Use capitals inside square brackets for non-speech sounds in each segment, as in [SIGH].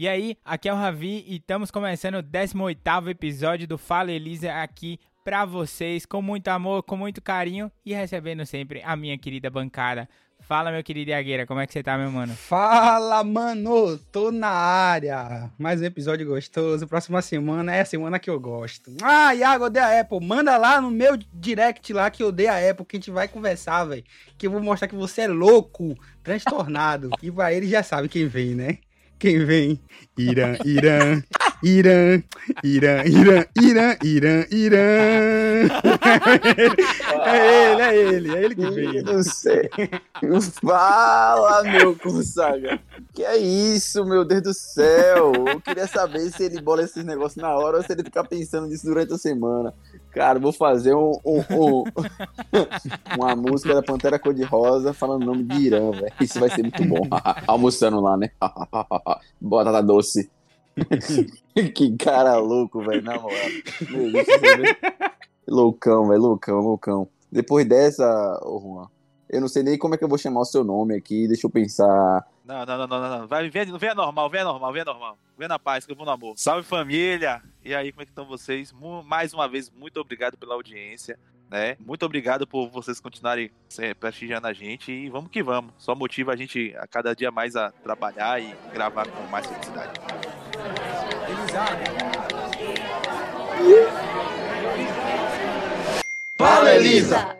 E aí, aqui é o Ravi e estamos começando o 18º episódio do Fala Elisa aqui para vocês, com muito amor, com muito carinho e recebendo sempre a minha querida bancada. Fala, meu querido Iagueira, como é que você tá, meu mano? Fala, mano! Tô na área! Mais um episódio gostoso. Próxima semana é a semana que eu gosto. Ah, Iago, dei a Apple. Manda lá no meu direct lá que eu dei a Apple, que a gente vai conversar, velho. Que eu vou mostrar que você é louco, transtornado. e pra ele já sabe quem vem, né? Quem vem? Irã, Irã, Irã, Irã, Irã, Irã, Irã, Irã. É ele, é ele, é ele que vem. Não sei. Fala, meu consagra. Que é isso, meu Deus do céu? Eu queria saber se ele bola esses negócios na hora ou se ele fica pensando nisso durante a semana. Cara, vou fazer um, um, um [LAUGHS] uma música da Pantera Cor-de-Rosa falando o nome de Irã, velho. Isso vai ser muito bom. [LAUGHS] Almoçando lá, né? [LAUGHS] Batata doce. que cara louco, velho, na moral. Loucão, velho, loucão, loucão. Depois dessa, ô Juan, eu não sei nem como é que eu vou chamar o seu nome aqui, deixa eu pensar. Não, não, não, não, não. Vai, vem, vem normal, vem normal, vem normal. Vem na paz, que eu vou no amor. Salve família! E aí, como é que estão vocês? Mais uma vez, muito obrigado pela audiência. Né? Muito obrigado por vocês continuarem prestigiando a gente e vamos que vamos. Só motiva a gente a cada dia mais a trabalhar e gravar com mais felicidade. Fala, Elisa!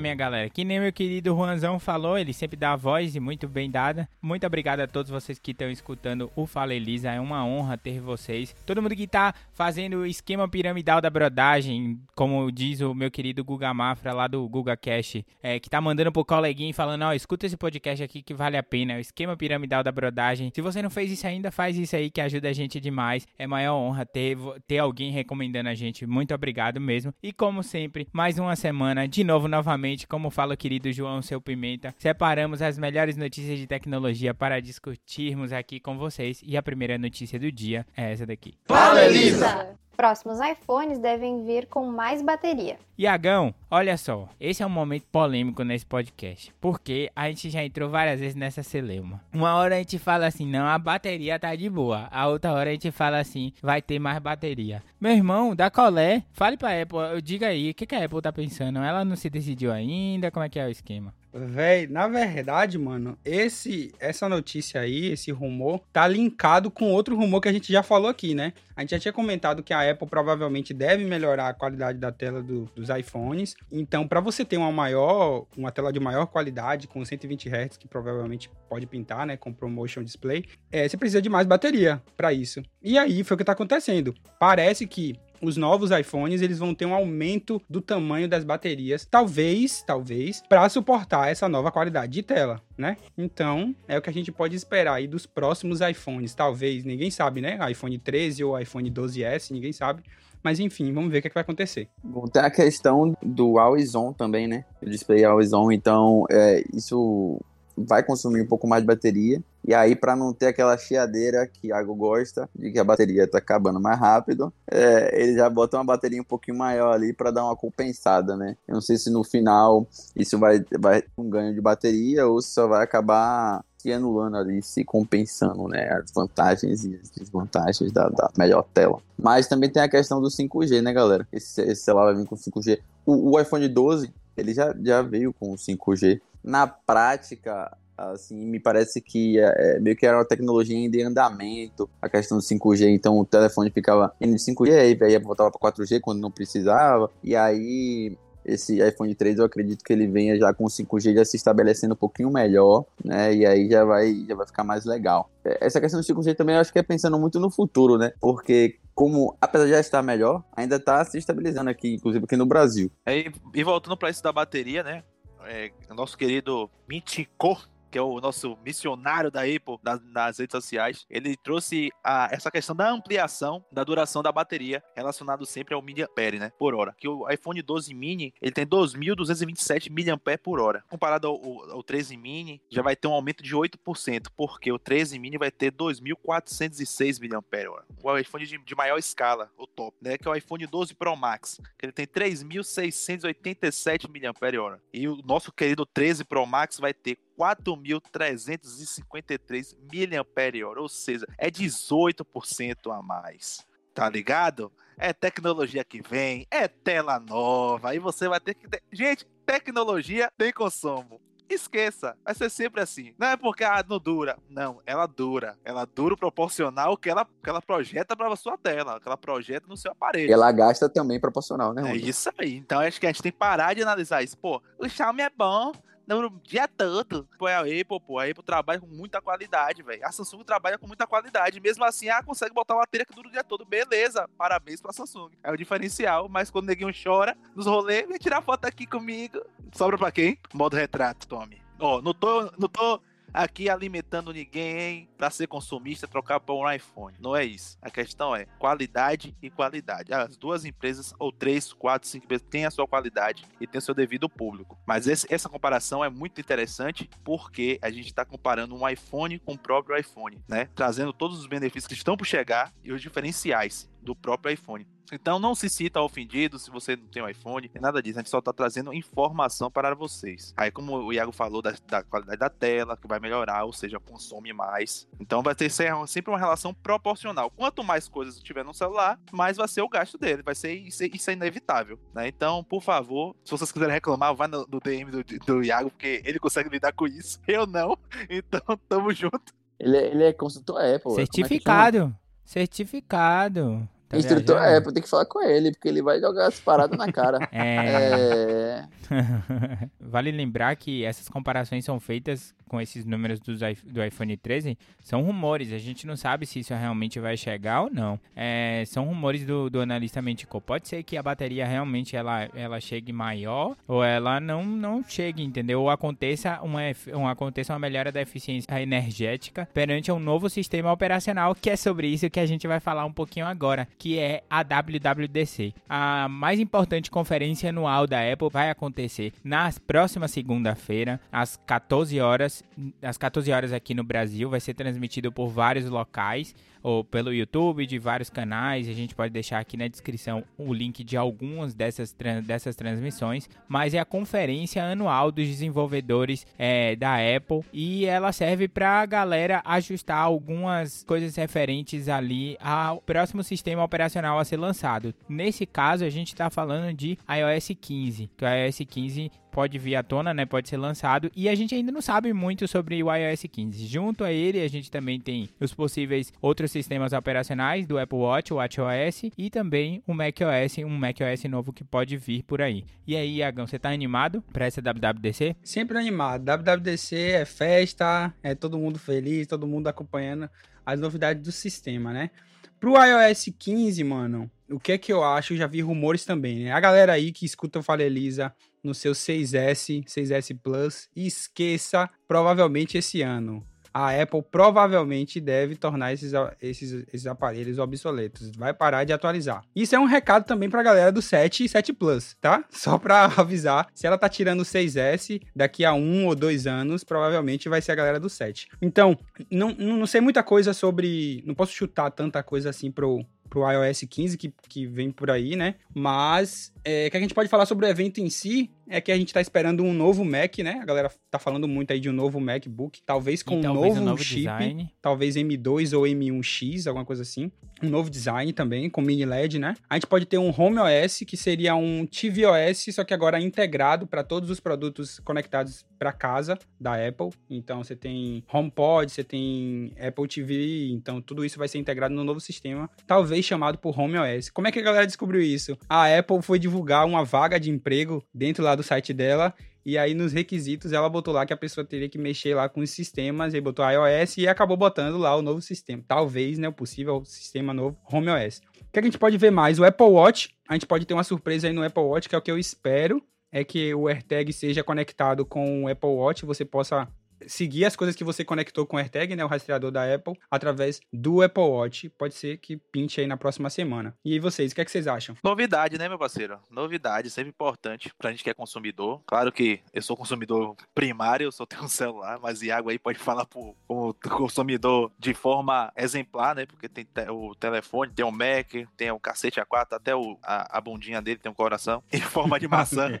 Minha galera. Que nem meu querido Juanzão falou, ele sempre dá a voz e muito bem dada. Muito obrigado a todos vocês que estão escutando o Fala Elisa. É uma honra ter vocês. Todo mundo que tá fazendo o esquema piramidal da brodagem, como diz o meu querido Guga Mafra lá do Guga Cash, é, que tá mandando pro coleguinha falando: Ó, escuta esse podcast aqui que vale a pena. O esquema piramidal da brodagem. Se você não fez isso ainda, faz isso aí que ajuda a gente demais. É maior honra ter, ter alguém recomendando a gente. Muito obrigado mesmo. E como sempre, mais uma semana de novo, novamente como fala o querido João Seu Pimenta, separamos as melhores notícias de tecnologia para discutirmos aqui com vocês. E a primeira notícia do dia é essa daqui. Fala, Elisa! Próximos iPhones devem vir com mais bateria. Iagão, olha só, esse é um momento polêmico nesse podcast, porque a gente já entrou várias vezes nessa celeuma. Uma hora a gente fala assim, não, a bateria tá de boa. A outra hora a gente fala assim, vai ter mais bateria. Meu irmão, da colé, fale pra Apple, diga aí, o que, que a Apple tá pensando? Ela não se decidiu ainda, como é que é o esquema? Véi, na verdade, mano, esse essa notícia aí, esse rumor, tá linkado com outro rumor que a gente já falou aqui, né? A gente já tinha comentado que a Apple provavelmente deve melhorar a qualidade da tela do, dos iPhones. Então, para você ter uma maior, uma tela de maior qualidade com 120 Hz, que provavelmente pode pintar, né, com ProMotion Display, é, você precisa de mais bateria para isso. E aí foi o que tá acontecendo. Parece que os novos iPhones eles vão ter um aumento do tamanho das baterias, talvez, talvez, para suportar essa nova qualidade de tela, né? Então, é o que a gente pode esperar aí dos próximos iPhones, talvez, ninguém sabe, né? iPhone 13 ou iPhone 12S, ninguém sabe. Mas enfim, vamos ver o que, é que vai acontecer. Bom, tem a questão do Always On também, né? O display Always On, então é, isso vai consumir um pouco mais de bateria. E aí, para não ter aquela chiadeira que Iago gosta, de que a bateria tá acabando mais rápido, é, ele já bota uma bateria um pouquinho maior ali para dar uma compensada, né? Eu não sei se no final isso vai, vai um ganho de bateria ou se só vai acabar se anulando ali, se compensando, né? As vantagens e as desvantagens da, da melhor tela. Mas também tem a questão do 5G, né, galera? Esse, esse celular vai vir com 5G. O, o iPhone 12, ele já, já veio com 5G. Na prática, assim, me parece que é, é, meio que era uma tecnologia em andamento, a questão do 5G, então o telefone ficava indo de 5G, aí, aí voltava para 4G quando não precisava, e aí esse iPhone 3 eu acredito que ele venha já com 5G já se estabelecendo um pouquinho melhor, né? E aí já vai, já vai ficar mais legal. É, essa questão do 5G também eu acho que é pensando muito no futuro, né? Porque como, apesar de já estar melhor, ainda está se estabilizando aqui, inclusive aqui no Brasil. É, e voltando para isso da bateria, né? É, nosso querido Michiko que é o nosso missionário da Apple nas, nas redes sociais, ele trouxe a, essa questão da ampliação da duração da bateria relacionado sempre ao miliampere, né, por hora. Que o iPhone 12 mini, ele tem 2.227 miliampere por hora. Comparado ao, ao, ao 13 mini, já vai ter um aumento de 8%, porque o 13 mini vai ter 2.406 miliampere hora. O iPhone de, de maior escala, o top, né, que é o iPhone 12 Pro Max, que ele tem 3.687 mAh. E o nosso querido 13 Pro Max vai ter 4.353 mAh, ou seja, é 18% a mais. Tá ligado? É tecnologia que vem, é tela nova, aí você vai ter que. Gente, tecnologia tem consumo esqueça. Vai ser sempre assim. Não é porque ah, não dura. Não, ela dura. Ela dura proporcional que ela, que ela projeta para sua tela, que ela projeta no seu aparelho. Ela gasta também proporcional, né? É isso aí. Então acho que a gente tem que parar de analisar isso. Pô, o Xiaomi é bom, no dia todo. Pô, é a Apple, pô, a Apple trabalha com muita qualidade, velho. A Samsung trabalha com muita qualidade. Mesmo assim, ela consegue botar uma bateria que dura o dia todo. Beleza, parabéns pra Samsung. É o diferencial, mas quando o neguinho chora nos rolês, vem tirar foto aqui comigo. Sobra pra quem? Modo retrato, tome. Ó, oh, não tô, não tô aqui alimentando ninguém para ser consumista, trocar por um iPhone. Não é isso. A questão é qualidade e qualidade. As duas empresas, ou três, quatro, cinco empresas, têm a sua qualidade e têm o seu devido público. Mas esse, essa comparação é muito interessante porque a gente está comparando um iPhone com o próprio iPhone, né? Trazendo todos os benefícios que estão por chegar e os diferenciais do próprio iPhone. Então não se cita ofendido se você não tem um iPhone, nem nada disso. A gente só está trazendo informação para vocês. Aí, como o Iago falou da, da, qualidade da tela, que vai melhorar, ou seja, consome mais. Então vai ter sempre uma relação proporcional. Quanto mais coisas tiver no celular, mais vai ser o gasto dele. Vai ser isso, isso é inevitável. Né? Então, por favor, se vocês quiserem reclamar, vai no, no DM do, do Iago, porque ele consegue lidar com isso. Eu não. [LAUGHS] Então, tamo junto. Ele, é, ele é consultor Apple. Certificado. É Certificado. Tá Instrutor viajando? Apple, tem que falar com ele, porque ele vai jogar as paradas na cara. [LAUGHS] É. é... [LAUGHS] vale lembrar que essas comparações são feitas com esses números do, do iPhone 13 são rumores. A gente não sabe se isso realmente vai chegar ou não. É, são rumores do, do analista Mentico. Pode ser que a bateria realmente ela, ela chegue maior ou ela não, não chegue, entendeu? Ou aconteça uma, uma, aconteça uma melhora da eficiência energética perante um novo sistema operacional, que é sobre isso que a gente vai falar um pouquinho agora, que é a WWDC. A mais importante conferência anual da Apple vai acontecer na próxima segunda-feira, às 14 horas às 14 horas aqui no Brasil, vai ser transmitido por vários locais ou pelo YouTube, de vários canais. A gente pode deixar aqui na descrição o link de algumas dessas, dessas transmissões. Mas é a conferência anual dos desenvolvedores é, da Apple e ela serve para a galera ajustar algumas coisas referentes ali ao próximo sistema operacional a ser lançado. Nesse caso, a gente está falando de iOS 15, que o iOS 15 pode vir à tona, né? Pode ser lançado. E a gente ainda não sabe muito sobre o iOS 15. Junto a ele, a gente também tem os possíveis outros sistemas operacionais do Apple Watch, o WatchOS, e também o macOS, um macOS novo que pode vir por aí. E aí, Iagão, você tá animado para essa WWDC? Sempre animado. WWDC é festa, é todo mundo feliz, todo mundo acompanhando as novidades do sistema, né? Pro iOS 15, mano, o que é que eu acho? Eu já vi rumores também, né? A galera aí que escuta o Fala Elisa no seu 6S, 6S Plus, esqueça provavelmente esse ano. A Apple provavelmente deve tornar esses, esses, esses aparelhos obsoletos. Vai parar de atualizar. Isso é um recado também pra galera do 7 e 7 Plus, tá? [LAUGHS] Só pra [LAUGHS] avisar. Se ela tá tirando o 6S, daqui a um ou dois anos, provavelmente vai ser a galera do 7. Então, não, não sei muita coisa sobre. Não posso chutar tanta coisa assim pro, pro iOS 15 que, que vem por aí, né? Mas é, o que a gente pode falar sobre o evento em si é que a gente tá esperando um novo Mac, né? A galera tá falando muito aí de um novo MacBook, talvez com um novo, um novo chip, design. talvez M2 ou M1X, alguma coisa assim. Um novo design também, com mini LED, né? A gente pode ter um Home OS, que seria um tvOS, só que agora integrado para todos os produtos conectados para casa da Apple. Então você tem HomePod, você tem Apple TV, então tudo isso vai ser integrado no novo sistema, talvez chamado por Home OS. Como é que a galera descobriu isso? A Apple foi divulgar uma vaga de emprego dentro lá do site dela e aí nos requisitos ela botou lá que a pessoa teria que mexer lá com os sistemas, e botou iOS e acabou botando lá o novo sistema. Talvez, né, o possível sistema novo Home OS. O que a gente pode ver mais? O Apple Watch, a gente pode ter uma surpresa aí no Apple Watch, que é o que eu espero, é que o AirTag seja conectado com o Apple Watch, você possa seguir as coisas que você conectou com o AirTag, né, o rastreador da Apple, através do Apple Watch. Pode ser que pinte aí na próxima semana. E aí vocês, o que, é que vocês acham? Novidade, né, meu parceiro? Novidade, sempre importante pra gente que é consumidor. Claro que eu sou consumidor primário, eu só tenho um celular, mas Iago aí pode falar pro, pro consumidor de forma exemplar, né? Porque tem te- o telefone, tem o Mac, tem o cacete A4, até o, a, a bundinha dele tem um coração [LAUGHS] em forma de maçã. [LAUGHS]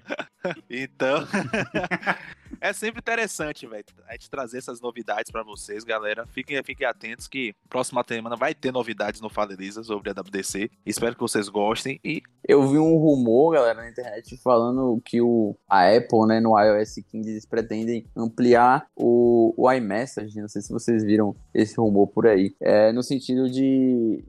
Então, [LAUGHS] é sempre interessante, velho, gente trazer essas novidades pra vocês, galera. Fiquem, fiquem atentos que próxima semana vai ter novidades no Fala Elisa sobre a WDC. Espero que vocês gostem e Eu vi um rumor, galera, na internet falando que o, a Apple, né, no iOS 15, eles pretendem ampliar o, o iMessage. Não sei se vocês viram esse rumor por aí. É, no sentido de.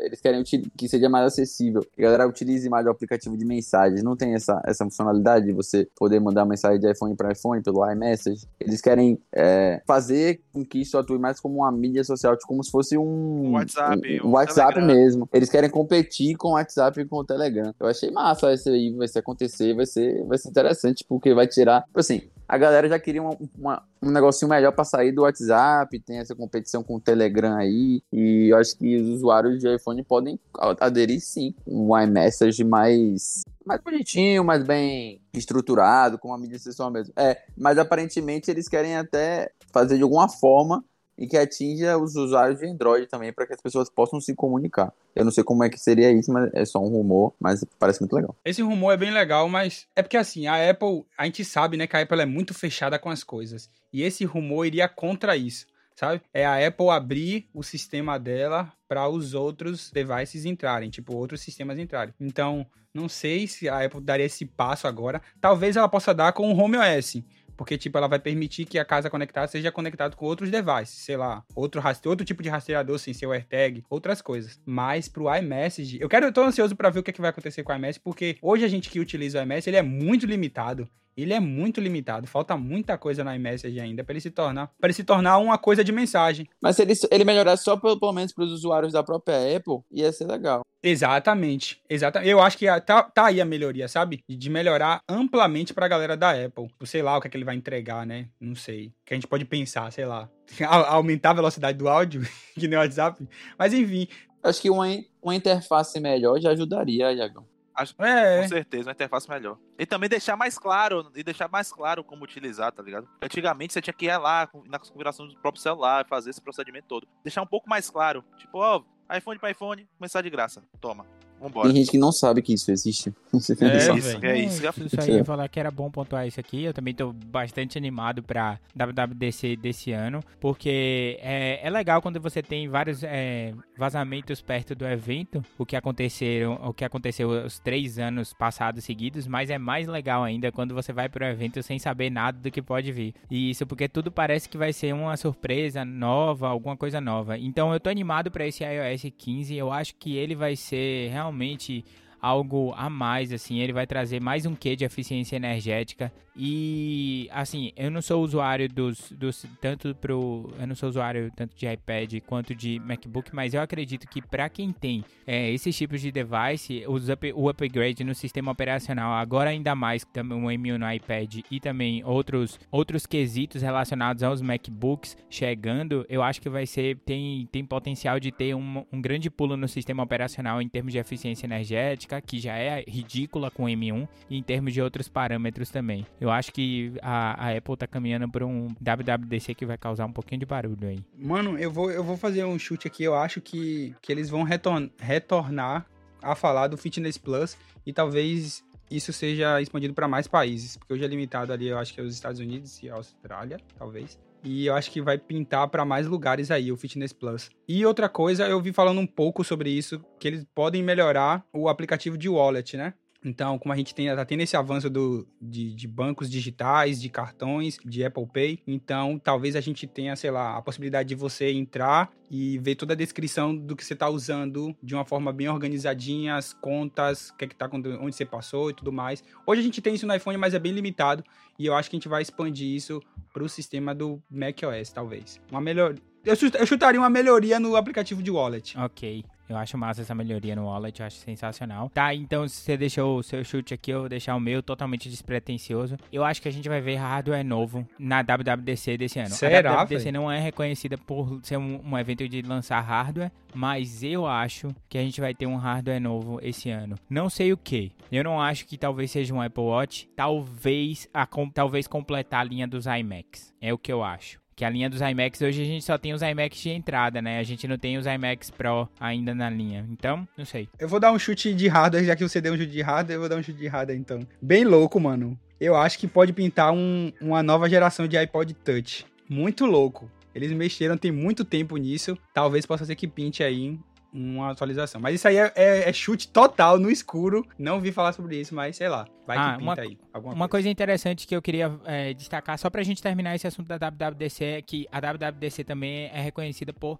Eles querem que seja mais acessível. Que a galera utilize mais o aplicativo de mensagens. Não tem essa, essa funcionalidade de você poder mandar mensagem de iPhone para iPhone pelo iMessage. Eles querem é, fazer com que isso atue mais como uma mídia social, tipo, como se fosse um, WhatsApp, um, um WhatsApp Telegram. mesmo. Eles querem competir com o WhatsApp e com o Telegram. Eu achei massa isso aí, vai se acontecer, vai ser, vai ser interessante, porque vai tirar. Tipo assim, a galera já queria uma- uma- um negocinho melhor pra sair do WhatsApp, tem essa competição com o Telegram aí, e eu acho que os usuários de iPhone podem aderir sim. Um iMessage mais. Mais bonitinho, mais bem estruturado, com uma mídia social mesmo. É, mas aparentemente eles querem até fazer de alguma forma e que atinja os usuários de Android também, para que as pessoas possam se comunicar. Eu não sei como é que seria isso, mas é só um rumor, mas parece muito legal. Esse rumor é bem legal, mas é porque assim, a Apple, a gente sabe, né, que a Apple é muito fechada com as coisas. E esse rumor iria contra isso, sabe? É a Apple abrir o sistema dela para os outros devices entrarem, tipo, outros sistemas entrarem. Então, não sei se a Apple daria esse passo agora. Talvez ela possa dar com o Home OS. Porque, tipo, ela vai permitir que a casa conectada seja conectada com outros devices, sei lá, outro, raste... outro tipo de rastreador sem ser o AirTag, outras coisas. Mas pro iMessage, eu quero, eu tô ansioso pra ver o que, é que vai acontecer com o iMessage, porque hoje a gente que utiliza o iMessage, ele é muito limitado. Ele é muito limitado, falta muita coisa no iMessage ainda para ele se tornar, para ele se tornar uma coisa de mensagem. Mas se ele, ele melhorar só pelo, pelo menos para os usuários da própria Apple, ia ser legal. Exatamente, exatamente. Eu acho que a- tá, tá aí a melhoria, sabe? De melhorar amplamente pra galera da Apple. Sei lá o que é que ele vai entregar, né? Não sei. Que a gente pode pensar, sei lá. [LAUGHS] A- Aumentar a velocidade do áudio, [LAUGHS] que nem o WhatsApp. Mas enfim. Acho que uma, uma interface melhor já ajudaria, Iagão. É. Com certeza, uma interface melhor. E também deixar mais claro, e deixar mais claro como utilizar, tá ligado? Antigamente você tinha que ir lá na configuração do próprio celular, fazer esse procedimento todo. Deixar um pouco mais claro. Tipo, ó, iPhone pra iPhone, mensagem de graça. Toma. Vambora. Tem gente que não sabe que isso existe. [LAUGHS] É, isso, é isso. Isso aí, eu ia falar que era bom pontuar isso aqui. Eu também tô bastante animado pra WWDC desse ano, porque é, é legal quando você tem vários é, vazamentos perto do evento, o que aconteceram, o que aconteceu os três anos passados seguidos, mas é mais legal ainda quando você vai pro evento sem saber nada do que pode vir. E isso porque tudo parece que vai ser uma surpresa nova, alguma coisa nova. Então eu tô animado pra esse iOS 15. Eu acho que ele vai ser realmente realmente algo a mais, assim, ele vai trazer mais um quê de eficiência energética. E, assim, eu não sou usuário dos, dos tanto pro, eu não sou usuário tanto de iPad quanto de MacBook, mas eu acredito que para quem tem é, esses tipos de device, os up, o upgrade no sistema operacional, agora ainda mais também o M1 no iPad e também outros, outros quesitos relacionados aos MacBooks chegando, eu acho que vai ser, tem, tem potencial de ter um, um grande pulo no sistema operacional em termos de eficiência energética, que já é ridícula com o M1, e em termos de outros parâmetros também. Eu acho que a, a Apple tá caminhando para um WWDC que vai causar um pouquinho de barulho aí. Mano, eu vou, eu vou fazer um chute aqui. Eu acho que, que eles vão retor retornar a falar do Fitness Plus e talvez isso seja expandido para mais países, porque hoje é limitado ali, eu acho que é os Estados Unidos e a Austrália, talvez. E eu acho que vai pintar para mais lugares aí o Fitness Plus. E outra coisa, eu vi falando um pouco sobre isso, que eles podem melhorar o aplicativo de wallet, né? Então, como a gente tem, tá tendo esse avanço do, de, de bancos digitais, de cartões, de Apple Pay, então talvez a gente tenha, sei lá, a possibilidade de você entrar e ver toda a descrição do que você está usando de uma forma bem organizadinha, as contas, o que é que tá, onde você passou e tudo mais. Hoje a gente tem isso no iPhone, mas é bem limitado e eu acho que a gente vai expandir isso para o sistema do macOS, talvez. Uma melhor, eu, eu chutaria uma melhoria no aplicativo de wallet. Ok. Eu acho massa essa melhoria no wallet, eu acho sensacional. Tá, então se você deixou o seu chute aqui, eu vou deixar o meu totalmente despretensioso. Eu acho que a gente vai ver hardware novo na WWDC desse ano. Será, a WWDC véi? não é reconhecida por ser um, um evento de lançar hardware, mas eu acho que a gente vai ter um hardware novo esse ano. Não sei o que. Eu não acho que talvez seja um Apple Watch. Talvez, a, talvez completar a linha dos iMacs. É o que eu acho. Que a linha dos iMacs, hoje a gente só tem os iMacs de entrada, né? A gente não tem os iMacs Pro ainda na linha. Então, não sei. Eu vou dar um chute de hardware, já que você deu um chute de hardware, eu vou dar um chute de hardware então. Bem louco, mano. Eu acho que pode pintar um- uma nova geração de iPod Touch. Muito louco. Eles mexeram tem muito tempo nisso. Talvez possa ser que pinte aí uma atualização. Mas isso aí é, é- é chute total no escuro. Não vi falar sobre isso, mas sei lá. Vai Ah, que pinta uma- aí. Alguma Uma coisa interessante que eu queria é, destacar, só pra gente terminar esse assunto da WWDC, é que a WWDC também é reconhecida por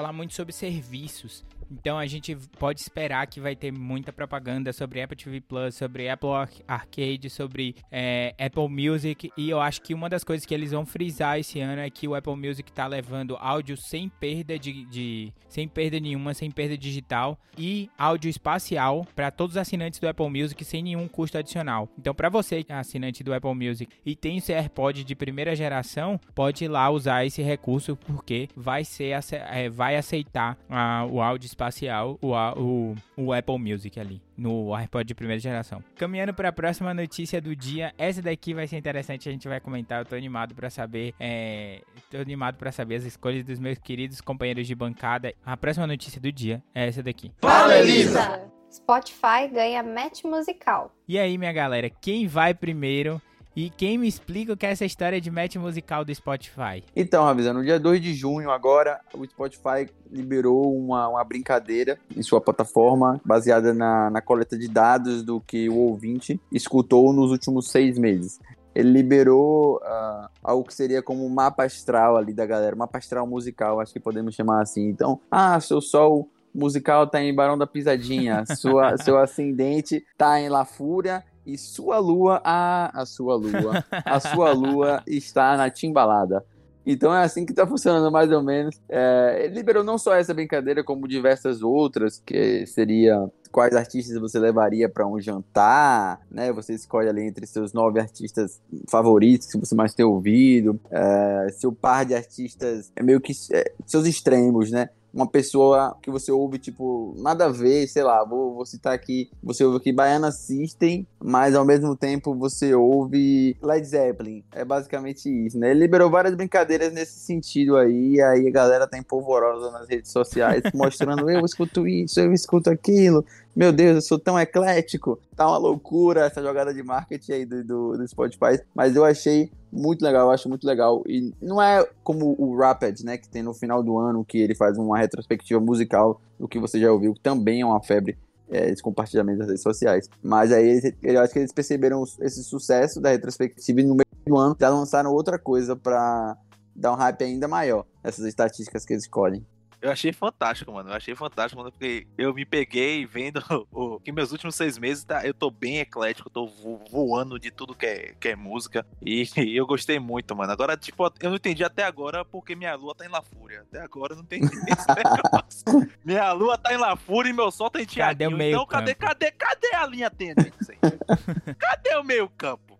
falar muito sobre serviços. Então a gente pode esperar que vai ter muita propaganda sobre Apple TV Plus, sobre Apple Ar- Arcade, sobre é, Apple Music. E eu acho que uma das coisas que eles vão frisar esse ano é que o Apple Music tá levando áudio sem perda de, de- sem perda nenhuma, sem perda digital e áudio espacial para todos os assinantes do Apple Music sem nenhum custo adicional. Então, para você que é assinante do Apple Music e tem esse AirPod de primeira geração, pode ir lá usar esse recurso porque vai ser é, vai aceitar ah, o áudio espacial, o, o, o Apple Music ali no AirPod de primeira geração. Caminhando para a próxima notícia do dia, essa daqui vai ser interessante, a gente vai comentar. Eu tô animado para saber, é, tô animado para saber as escolhas dos meus queridos companheiros de bancada. A próxima notícia do dia é essa daqui. Fala, Elisa! Spotify ganha match musical. E aí, minha galera, quem vai primeiro? E quem me explica o que é essa história de match musical do Spotify? Então, Ravisa, no dia 2 de junho agora, o Spotify liberou uma, uma brincadeira em sua plataforma baseada na, na coleta de dados do que o ouvinte escutou nos últimos seis meses. Ele liberou ah, algo que seria como um mapa astral ali da galera, mapa astral musical, acho que podemos chamar assim. Então, ah, seu sol musical tá em Barão da Pisadinha, sua, [LAUGHS] seu ascendente tá em La Fúria e sua lua, ah, a sua lua, a sua lua [LAUGHS] está na timbalada. Então é assim que tá funcionando mais ou menos. É, ele liberou não só essa brincadeira, como diversas outras, que seria quais artistas você levaria para um jantar, né? Você escolhe ali entre seus nove artistas favoritos que você mais tem ouvido, é, seu par de artistas é meio que é, seus extremos, né? Uma pessoa que você ouve, tipo, nada a ver, sei lá, vou, vou citar aqui, você ouve aqui Baiana System, mas ao mesmo tempo você ouve Led Zeppelin. É basicamente isso, né? Ele liberou várias brincadeiras nesse sentido aí, aí a galera tá empolvorosa nas redes sociais, [LAUGHS] mostrando eu escuto isso, eu escuto aquilo, meu Deus, eu sou tão eclético. Tá uma loucura essa jogada de marketing aí do, do, do Spotify, mas eu achei muito legal, eu acho muito legal. E não é como o Rapid, né, que tem no final do ano, que ele faz uma retrospectiva musical do que você já ouviu, que também é uma febre é, esse compartilhamento das redes sociais. Mas aí eu acho que eles perceberam esse sucesso da retrospectiva e no meio do ano já lançaram outra coisa pra dar um hype ainda maior, essas estatísticas que eles escolhem. Eu achei fantástico, mano. Eu achei fantástico, mano, porque eu me peguei vendo [LAUGHS] o, que meus últimos seis meses tá, eu tô bem eclético, tô vo- voando de tudo que é, que é música. E, e [LAUGHS] eu gostei muito, mano. Agora, tipo, eu não entendi até agora porque minha lua tá em La Fúria. Até agora eu não entendi [LAUGHS] esse negócio. Minha lua tá em La Fúria e meu sol tá em Cadê o Tiaguinho. meio Então, cadê, campo? cadê, cadê a linha aí? cadê o meio campo?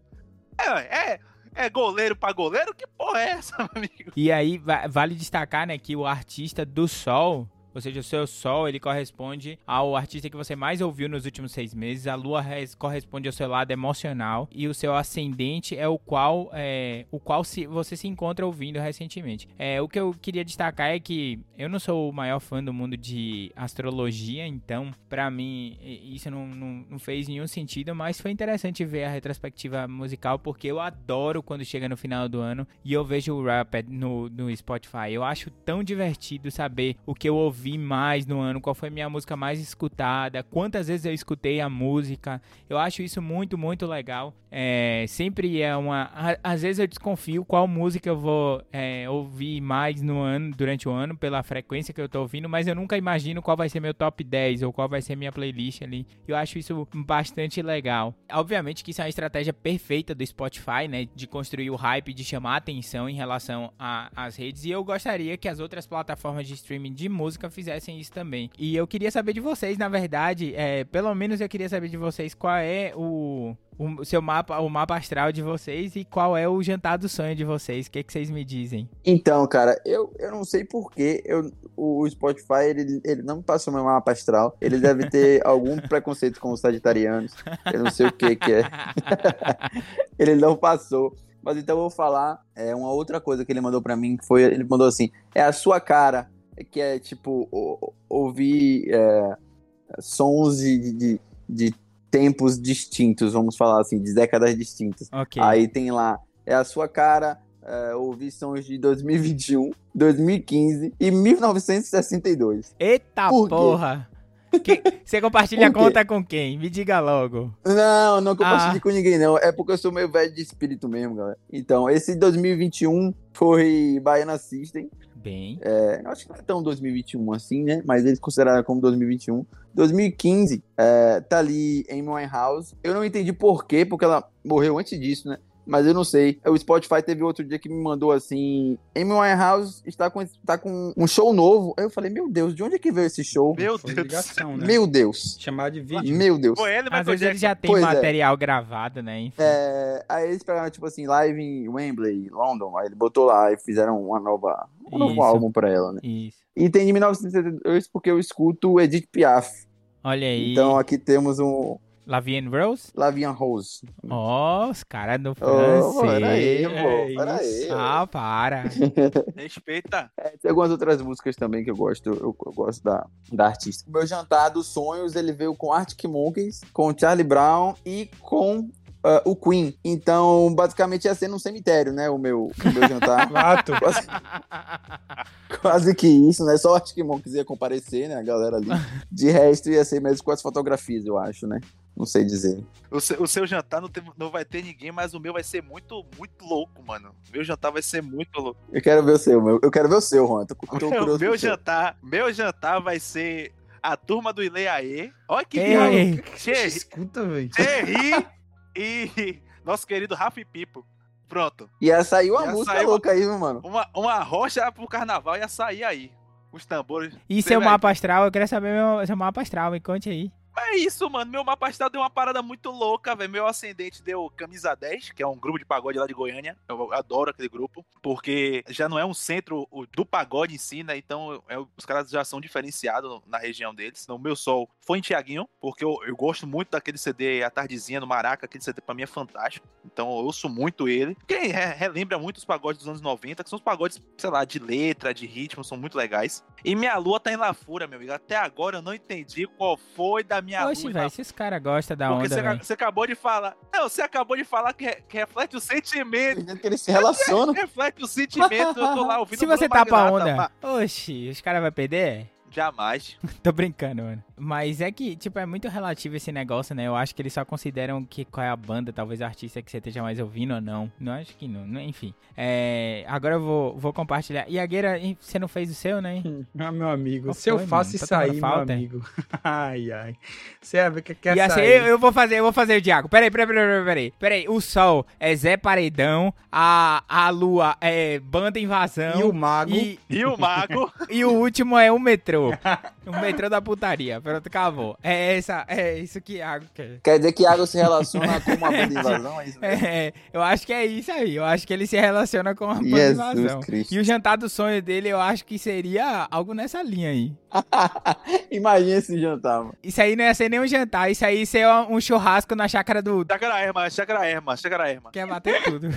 É, é, é goleiro pra goleiro? Que porra é essa, [LAUGHS] amigo? E aí, va- vale destacar, né, que o artista do Sol, ou seja, o seu Sol, ele corresponde ao artista que você mais ouviu nos últimos seis meses. A Lua res- corresponde ao seu lado emocional. E o seu ascendente é o qual, é, o qual se, você se encontra ouvindo recentemente. É, o que eu queria destacar é que eu não sou o maior fã do mundo de astrologia, então, pra mim, isso não, não, não fez nenhum sentido. Mas foi interessante ver a retrospectiva musical, porque eu adoro quando chega no final do ano e eu vejo o Rapid no, no Spotify. Eu acho tão divertido saber o que eu ouvi mais no ano, qual foi minha música mais escutada, quantas vezes eu escutei a música. Eu acho isso muito, muito legal. É, sempre é uma. Às vezes eu desconfio qual música eu vou é, ouvir mais no ano, durante o ano, pela frequência que eu tô ouvindo, mas eu nunca imagino qual vai ser meu top 10 ou qual vai ser minha playlist ali. Eu acho isso bastante legal. Obviamente que isso é uma estratégia perfeita do Spotify, né? De construir o hype, de chamar atenção em relação às redes. E eu gostaria que as outras plataformas de streaming de música fizessem isso também. E eu queria saber de vocês, na verdade, é, pelo menos eu queria saber de vocês qual é o, o seu mapa, o mapa astral de vocês e qual é o jantar do sonho de vocês. O que, que vocês me dizem? Então, cara, eu, eu não sei porquê. Eu, o Spotify, ele, ele não me passou meu mapa astral. Ele deve ter [LAUGHS] algum preconceito com os sagitarianos. Eu não sei o que que é. [LAUGHS] ele não passou. Mas então eu vou falar é, uma outra coisa que ele mandou pra mim, que foi, ele mandou assim, é a sua cara, que é tipo, ouvir é, sons de, de, de tempos distintos, vamos falar assim, de décadas distintas. Ok. Aí tem lá, é a sua cara, é, ouvir sons de 2021, 2015 e 1962. Eita Por porra! Que- Você compartilha a conta com quem? Me diga logo. Não, não compartilhe Ah. com ninguém, não. É porque eu sou meio velho de espírito mesmo, galera. Então, esse 2021 foi Baiana System. Bem. É, acho que não é tão 2021 assim, né? Mas eles consideraram como 2021. 2015, é, tá ali em Winehouse. Eu não entendi por quê, porque ela morreu antes disso, né? Mas eu não sei. O Spotify teve outro dia que me mandou assim: Amy Winehouse está com, está com um show novo. Aí eu falei: Meu Deus, de onde é que veio esse show? Meu Foi Deus. ligação, né? Meu Deus. Chamar de vídeo. Meu Deus. Foi ele, Às vezes ele já tem Pois é. material gravado, né? Enfim. É, aí eles pegaram, tipo assim, live em Wembley, London. Aí ele botou lá e fizeram uma nova, um novo álbum pra ela, né? Isso. E tem de 1972 porque eu escuto Edith Piaf. Olha aí. Então aqui temos um Lavienne Rose? Lavian Rose. Ó, os caras do francês. peraí, é pô, peraí. isso. ah, para. [LAUGHS] Respeita. É, tem algumas outras músicas também que eu gosto, eu, eu gosto da, da artista. O meu jantar dos sonhos, ele veio com Arctic Monkeys, com Charlie Brown e com ah, o Queen. Então, basicamente ia ser num cemitério, né, o meu, o meu jantar. [LAUGHS] Fato. quase, quase que isso, né? Só o Arctic Monkeys ia comparecer, né, a galera ali. De resto, ia ser mesmo com as fotografias, eu acho, né? Não sei dizer. O seu, o seu jantar não, tem- não vai ter ninguém, mas o meu vai ser muito, muito louco, mano. Meu jantar vai ser muito louco. Eu quero ver o seu, meu. Eu quero ver o seu, Juan. Tô, tô [LAUGHS] Meu, curioso meu pro seu. jantar, meu jantar vai ser a turma do Ileaê. Olha que Ei. viagem. O que que escuta, velho? Cherry e [LAUGHS] nosso querido Rafa e Pipo. Pronto. Ia sair uma Ia música sair uma- louca aí, viu, mano? Uma, uma rocha pro carnaval ia sair aí. Os tambores. E Você seu vai- mapa astral? Eu quero saber meu, seu mapa astral, me conte aí. É isso, mano. Meu mapa astral deu uma parada muito louca, velho. Meu ascendente deu Camisa 10, que é um grupo de pagode lá de Goiânia. Eu adoro aquele grupo, porque já não é um centro do pagode em si, né? Então é- os caras já são diferenciados na região deles. Então, meu sol foi em Tiaguinho, porque eu, eu gosto muito daquele CD A Tardezinha no Maraca. Aquele CD pra mim é fantástico. Então eu ouço muito ele. Re- relembra muito os pagodes dos anos 90, que são os pagodes, sei lá, de letra, de ritmo, são muito legais. E minha lua tá em Lafura, meu amigo. Até agora eu não entendi qual foi da minha Oxe, velho, se os caras gostam da porque onda, você, velho. você acabou de falar. Não, você acabou de falar que, re- que reflete o sentimento. Que eles se relacionam. [LAUGHS] reflete o sentimento. Eu tô lá ouvindo Se você tá pra Magnata, onda, oxi, os caras vão perder? Jamais. [LAUGHS] Tô brincando, mano. Mas é que, tipo, é muito relativo esse negócio, né? Eu acho que eles só consideram que qual é a banda, talvez a artista que você esteja mais ouvindo ou não. Não acho que não, né? enfim. É, agora eu vou, vou compartilhar. E a Gueira, hein, você não fez o seu, né? [LAUGHS] Ah, meu amigo, Qual se eu foi, faço mano? Tá isso aí, falta, meu é? amigo. [LAUGHS] Ai, ai. Você ver que quer e assim, sair. eu, eu vou fazer, eu vou fazer o Diago. Peraí, peraí, peraí, peraí, peraí. Peraí, o Sol é Zé Paredão, a, a Lua é Banda Invasão. E o mago. e, E o mago. [LAUGHS] e o último é o metrô. o metrô da putaria. Pronto, acabou. É essa, é isso que Iago quer. Quer dizer que Iago se relaciona com uma banda [LAUGHS] invasão? É isso mesmo? É, eu acho que é isso aí. Eu acho que ele se relaciona com a Banda Invasão. E o jantar do sonho dele, eu acho que seria algo nessa linha aí. [LAUGHS] Imagina esse jantar, mano. Isso aí não ia ser nem um jantar, isso aí ia ser um churrasco na chácara do. Chácara Erma, chácara Erma, chácara Erma. Quer bater tudo.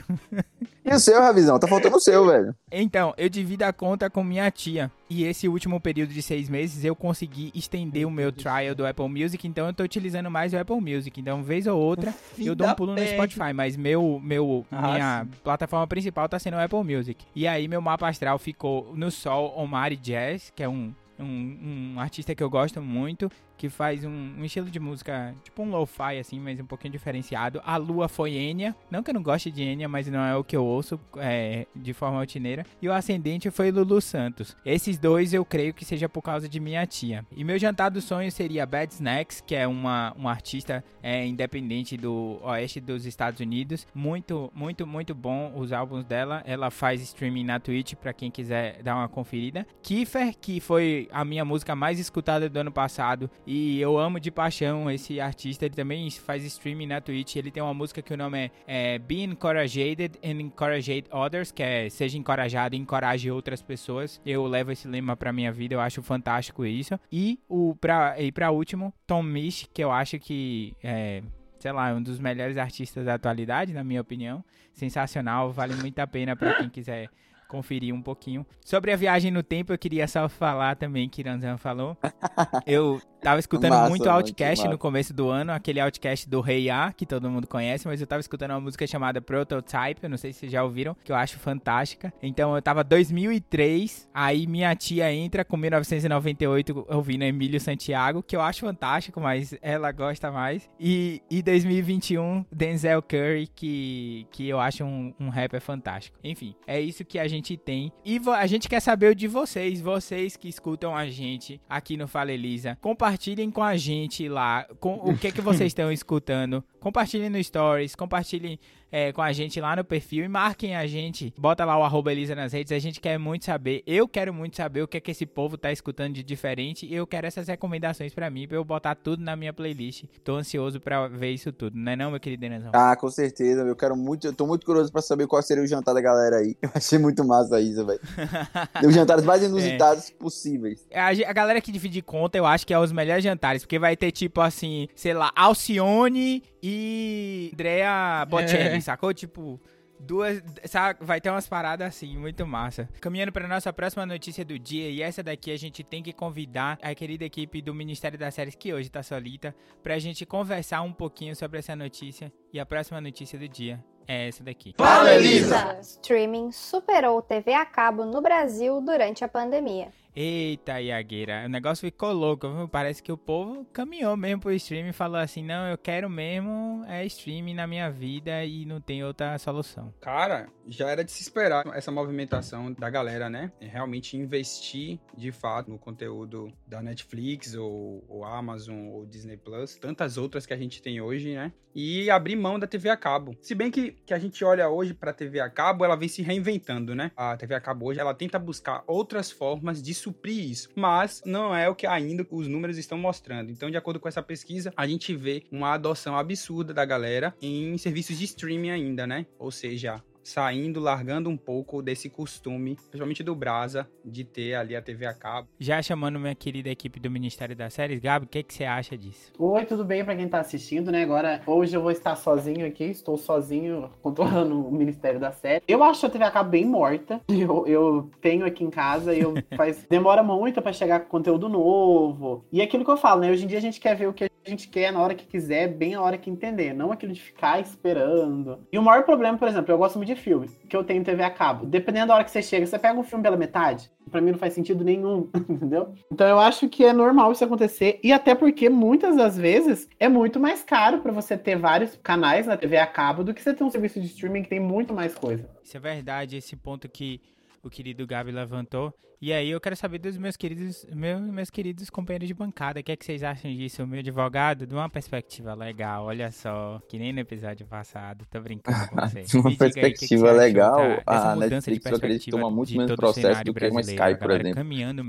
E o seu, Ravizão? Tá faltando o seu, velho. Então, eu divido a conta com minha tia. E esse último período de seis meses eu consegui estender o meu trial do Apple Music. Então eu tô utilizando mais o Apple Music. Então, vez ou outra, eu dou um pulo no Spotify. Mas meu, meu, Ah, minha plataforma principal tá sendo o Apple Music. E aí meu mapa astral ficou no Sol Omari Jazz, que é um. Um, um artista que eu gosto muito. Que faz um, um estilo de música, tipo um lo-fi, assim, mas um pouquinho diferenciado. A Lua foi Enya. Não que eu não goste de Enya, mas não é o que eu ouço é, de forma rotineira. E o Ascendente foi Lulu Santos. Esses dois eu creio que seja por causa de minha tia. E meu jantar do sonho seria Bad Snacks, que é uma, uma artista é, independente do oeste dos Estados Unidos. Muito, muito, muito bom os álbuns dela. Ela faz streaming na Twitch para quem quiser dar uma conferida. Kiefer, que foi a minha música mais escutada do ano passado e eu amo de paixão esse artista. Ele também faz streaming na Twitch. Ele tem uma música que o nome é, é Be Encouraged and Encourage Others, que é Seja encorajado e encoraje outras pessoas. Eu levo esse lema pra minha vida, eu acho fantástico isso. E o pra, e pra último, Tom Misch, que eu acho que é, sei lá, é um dos melhores artistas da atualidade, na minha opinião. Sensacional, vale muito a pena para quem quiser conferir um pouquinho. Sobre a viagem no tempo, eu queria só falar também que Ranzan falou. [LAUGHS] Eu tava escutando massa, muito Outcast no começo do ano, aquele Outcast do Rei hey A, que todo mundo conhece, mas eu tava escutando uma música chamada Prototype, eu não sei se vocês já ouviram, que eu acho fantástica. Então eu tava 2003, aí minha tia entra com 1998 ouvindo Emílio Santiago, que eu acho fantástico, mas ela gosta mais. E, e 2021, Denzel Curry, que, que eu acho um, um rapper fantástico. Enfim, é isso que a gente tem. E a gente quer saber o de vocês, vocês que escutam a gente aqui no Fala Elisa. Compartilhem com a gente lá com o que, que vocês [LAUGHS] estão escutando. Compartilhem no Stories, compartilhem é, com a gente lá no perfil e marquem a gente. Bota lá o arroba Elisa nas redes. A gente quer muito saber. Eu quero muito saber o que é que esse povo tá escutando de diferente. E eu quero essas recomendações para mim, pra eu botar tudo na minha playlist. Tô ansioso para ver isso tudo, não é não, meu querido Enazão? Ah, com certeza. Eu quero muito. Eu tô muito curioso para saber qual seria o jantar da galera aí. Eu achei muito massa isso, velho. [LAUGHS] Os jantares mais inusitados é. possíveis. A, a galera que divide conta, eu acho que é os melhores jantares. Porque vai ter tipo assim, sei lá, Alcione e Andrea Bocelli. É sacou? Tipo, duas. Sabe? Vai ter umas paradas assim, muito massa. Caminhando para nossa próxima notícia do dia, e essa daqui a gente tem que convidar a querida equipe do Ministério das Séries, que hoje tá solita, pra gente conversar um pouquinho sobre essa notícia. E a próxima notícia do dia é essa daqui. Fala, Elisa! Streaming superou TV a cabo no Brasil durante a pandemia. Eita, Iagueira, o negócio ficou louco. Viu? Parece que o povo caminhou mesmo pro streaming e falou assim: não, eu quero mesmo é streaming na minha vida e não tem outra solução. Cara, já era de se esperar essa movimentação da galera, né? É realmente investir de fato no conteúdo da Netflix ou, ou Amazon ou Disney Plus, tantas outras que a gente tem hoje, né? E abrir mão da TV a cabo. Se bem que, que a gente olha hoje pra TV a cabo, ela vem se reinventando, né? A TV a cabo hoje, ela tenta buscar outras formas de suprir isso, mas não é o que ainda os números estão mostrando. Então, de acordo com essa pesquisa, a gente vê uma adoção absurda da galera em serviços de streaming ainda, né? Ou seja, saindo, largando um pouco desse costume, principalmente do Brasa, de ter ali a TV a cabo. Já chamando minha querida equipe do Ministério das Séries, Gabi, o que, que você acha disso? Oi, tudo bem para quem tá assistindo, né? Agora, hoje eu vou estar sozinho aqui, estou sozinho [LAUGHS] controlando o Ministério das Séries. Eu acho a TV a cabo bem morta. [LAUGHS] Eu, eu tenho aqui em casa e eu [LAUGHS] faz demora muito para chegar com conteúdo novo. E é aquilo que eu falo, né? Hoje em dia a gente quer ver o que a gente quer na hora que quiser, bem na hora que entender, não aquilo de ficar esperando. E o maior problema, por exemplo, eu gosto muito de filme, que eu tenho TV a cabo. Dependendo da hora que você chega, você pega um filme pela metade, para mim não faz sentido nenhum, [LAUGHS] entendeu? Então eu acho que é normal isso acontecer e até porque muitas das vezes é muito mais caro para você ter vários canais na TV a cabo do que você ter um serviço de streaming que tem muito mais coisa. Isso é verdade, esse ponto que o querido Gabi levantou. E aí eu quero saber dos meus queridos, meus, meus queridos companheiros de bancada, o que é que vocês acham disso? O meu advogado, de uma perspectiva legal, olha só, que nem no episódio passado, tô brincando com [LAUGHS] você. de uma perspectiva aí, que que legal, a Netflix eu acredito que toma muito menos processo do que uma Skype, por exemplo.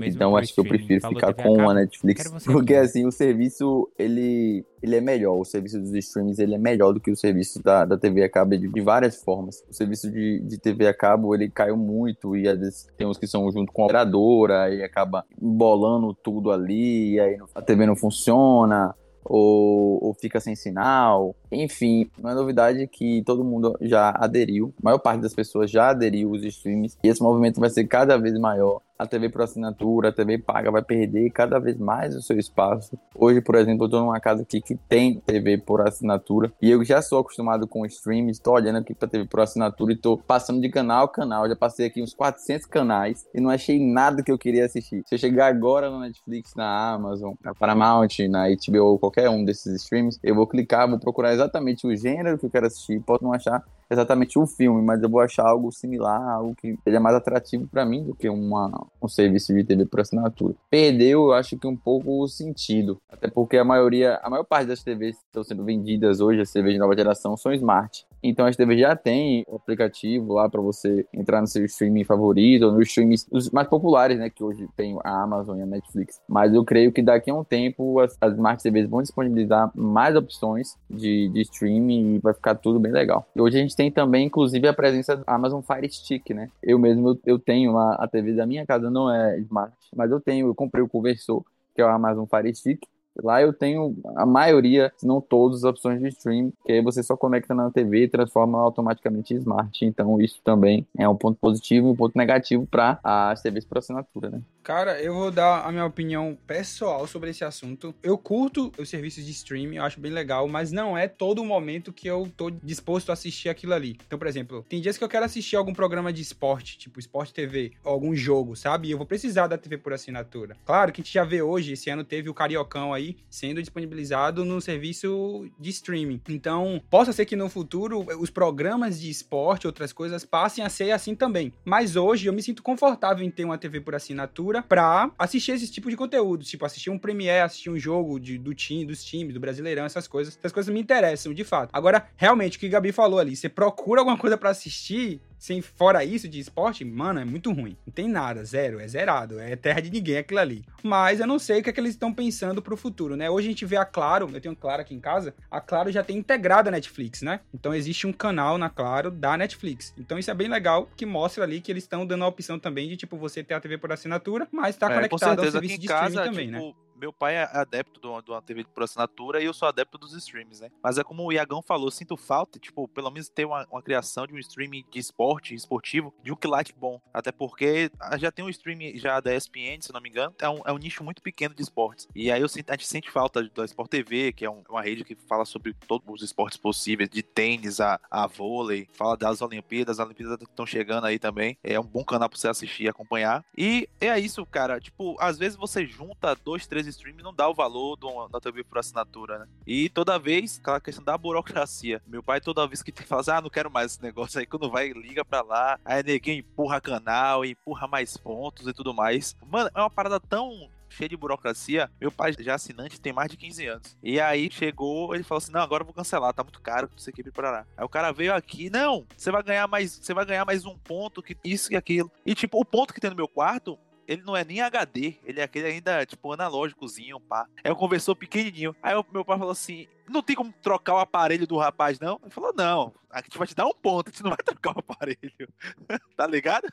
Então acho que eu prefiro ficar com a Netflix, porque assim, o serviço, ele ele é melhor. O serviço dos streams ele é melhor do que o serviço da, da TV a cabo de, de várias formas. O serviço de, de TV a cabo ele caiu muito e às vezes tem uns que são junto com a operadora e acaba embolando tudo ali e aí a TV não funciona. Ou, ou, fica sem sinal. Enfim, não é novidade que todo mundo já aderiu, a maior parte das pessoas já aderiu os streams, e esse movimento vai ser cada vez maior a TV por assinatura, a TV paga vai perder cada vez mais o seu espaço. Hoje, por exemplo, eu tô numa casa aqui que tem TV por assinatura e eu já sou acostumado com streaming, estou olhando aqui pra TV por assinatura e tô passando de canal a canal. Já passei aqui uns 400 canais e não achei nada que eu queria assistir. Se eu chegar agora no Netflix, na Amazon, na Paramount, na HBO, qualquer um desses streams, eu vou clicar, vou procurar exatamente o gênero que eu quero assistir. Posso não achar exatamente o filme, mas eu vou achar algo similar, algo que seja mais atrativo para mim do que uma, um serviço de TV por assinatura. Perdeu, eu acho que um pouco o sentido, até porque a maioria, a maior parte das TVs que estão sendo vendidas hoje, as TVs de nova geração, são smart. Então as TVs já tem aplicativo lá para você entrar no seu streaming favorito, ou nos streams mais populares, né, que hoje tem a Amazon e a Netflix. Mas eu creio que daqui a um tempo as, as smart TVs vão disponibilizar mais opções de, de streaming e vai ficar tudo bem legal. E hoje a gente tem também, inclusive, a presença do Amazon Fire Stick, né? Eu mesmo eu, tenho lá a TV da minha casa não é smart, mas eu tenho, eu comprei o conversor que é o Amazon Fire Stick, Lá eu tenho a maioria, se não todas, as opções de stream, que aí você só conecta na TV e transforma automaticamente em smart. Então isso também é um ponto positivo e um ponto negativo para as TVs por assinatura, né? Cara, eu vou dar a minha opinião pessoal sobre esse assunto. Eu curto os serviços de streaming, eu acho bem legal, mas não é todo momento que eu tô disposto a assistir aquilo ali. Então, por exemplo, tem dias que eu quero assistir algum programa de esporte, tipo Esporte TV, algum jogo, sabe? E eu vou precisar da TV por assinatura. Claro que a gente já vê hoje, esse ano teve o Cariocão aí sendo disponibilizado no serviço de streaming. Então, possa ser que no futuro os programas de esporte, outras coisas, passem a ser assim também. Mas hoje eu me sinto confortável em ter uma TV por assinatura pra assistir esse tipo de conteúdo. Tipo, assistir um Premiere, assistir um jogo de, do time, dos times, do Brasileirão, essas coisas. Essas coisas me interessam, de fato. Agora, realmente, o que o Gabi falou ali, você procura alguma coisa para assistir, sem fora isso de esporte, mano, é muito ruim. Não tem nada, zero, é zerado, é terra de ninguém aquilo ali. Mas eu não sei o que é que eles estão pensando pro futuro, né? Hoje a gente vê a Claro, eu tenho Claro aqui em casa, a Claro já tem integrado a Netflix, né? Então existe um canal na Claro da Netflix. Então isso é bem legal, que mostra ali que eles estão dando a opção também de, tipo, você ter a TV por assinatura, mas tá é, conectado ao serviço de streaming casa, também, tipo, né? Meu pai é adepto de uma, de uma TV por assinatura e eu sou adepto dos streams, né? Mas é como o Iagão falou, sinto falta, tipo, pelo menos ter uma, uma criação de um streaming de esporte, esportivo, de um quilate bom. Até porque já tem um streaming já da ESPN, se não me engano, é um, é um nicho muito pequeno de esportes. E aí eu sinto, a gente sente falta da Sport TV, que é um, uma rede que fala sobre todos os esportes possíveis, de tênis a, a vôlei, fala das Olimpíadas, as Olimpíadas estão chegando aí também. É um bom canal pra você assistir e acompanhar. E é isso, cara. Tipo, às vezes você junta dois, três streams não dá o valor do, da TV por assinatura, né? E toda vez, aquela questão da burocracia. Meu pai, toda vez que tem, fala assim, ah, não quero mais esse negócio aí, quando vai, liga pra lá, aí ninguém empurra canal, empurra mais pontos e tudo mais. Mano, é uma parada tão cheia de burocracia. Meu pai já é assinante tem mais de 15 anos. E aí chegou, ele falou assim: "Não, agora eu vou cancelar, tá muito caro, não sei o que lá". Aí o cara veio aqui: "Não, você vai ganhar mais, você vai ganhar mais um ponto que isso e aquilo". E tipo, o ponto que tem no meu quarto ele não é nem HD, ele é aquele ainda, tipo, analógicozinho, pá. É um conversor pequenininho. Aí o meu pai falou assim: não tem como trocar o aparelho do rapaz, não? Ele falou: não, a gente vai te dar um ponto, a gente não vai [LAUGHS] trocar o aparelho. [LAUGHS] tá ligado?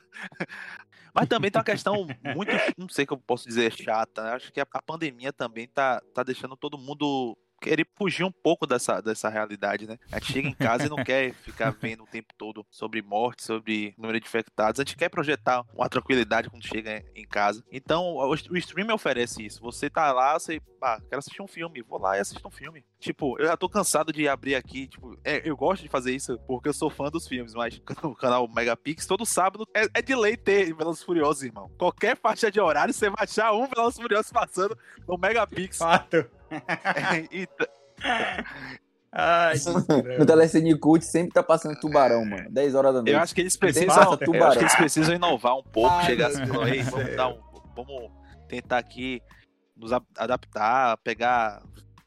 Mas também tem uma questão muito, não sei o que eu posso dizer, chata. Né? Acho que a pandemia também tá, tá deixando todo mundo querer fugir um pouco dessa, dessa realidade, né? A gente chega em casa e não quer [LAUGHS] ficar vendo o tempo todo sobre morte, sobre número de infectados. A gente quer projetar uma tranquilidade quando chega em casa. Então, o, o streaming oferece isso. Você tá lá, você, ah, quero assistir um filme, vou lá e assisto um filme. Tipo, eu já tô cansado de abrir aqui, tipo, é, eu gosto de fazer isso porque eu sou fã dos filmes, mas [LAUGHS] no canal Megapix, todo sábado é, é de lei ter Velozes Furiosos, irmão. Qualquer faixa de horário, você vai achar um Velozes Furiosos passando no Megapix. Fato. Então, [LAUGHS] Ai, no Telecine Cult sempre tá passando tubarão, mano. 10 horas da noite. Eu acho que eles precisam, eu acho que eles precisam inovar um pouco, Ai, chegar assim, aí, vamos dar um, vamos tentar aqui nos adaptar, pegar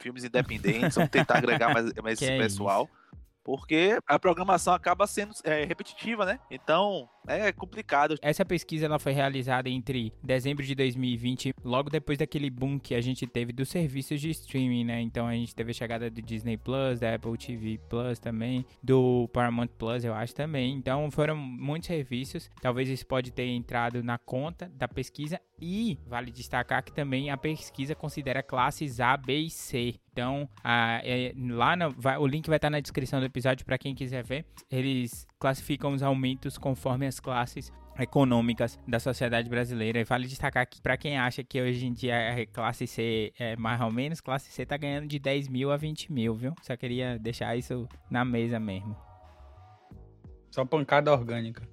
filmes independentes, vamos tentar [LAUGHS] agregar mais, mais esse é pessoal. Isso? porque a programação acaba sendo é, repetitiva, né? Então é complicado. Essa pesquisa ela foi realizada entre dezembro de 2020, logo depois daquele boom que a gente teve dos serviços de streaming, né? Então a gente teve a chegada do Disney Plus, da Apple TV Plus também, do Paramount Plus, eu acho também. Então foram muitos serviços. Talvez isso pode ter entrado na conta da pesquisa E vale destacar que também a pesquisa considera classes A, B e C. Então, a, é, lá no, vai, o link vai estar na descrição do episódio para quem quiser ver. Eles classificam os aumentos conforme as classes econômicas da sociedade brasileira. E vale destacar que para quem acha que hoje em dia a classe C é mais ou menos, classe C tá ganhando de 10 mil a 20 mil, viu? Só queria deixar isso na mesa mesmo. Só pancada orgânica.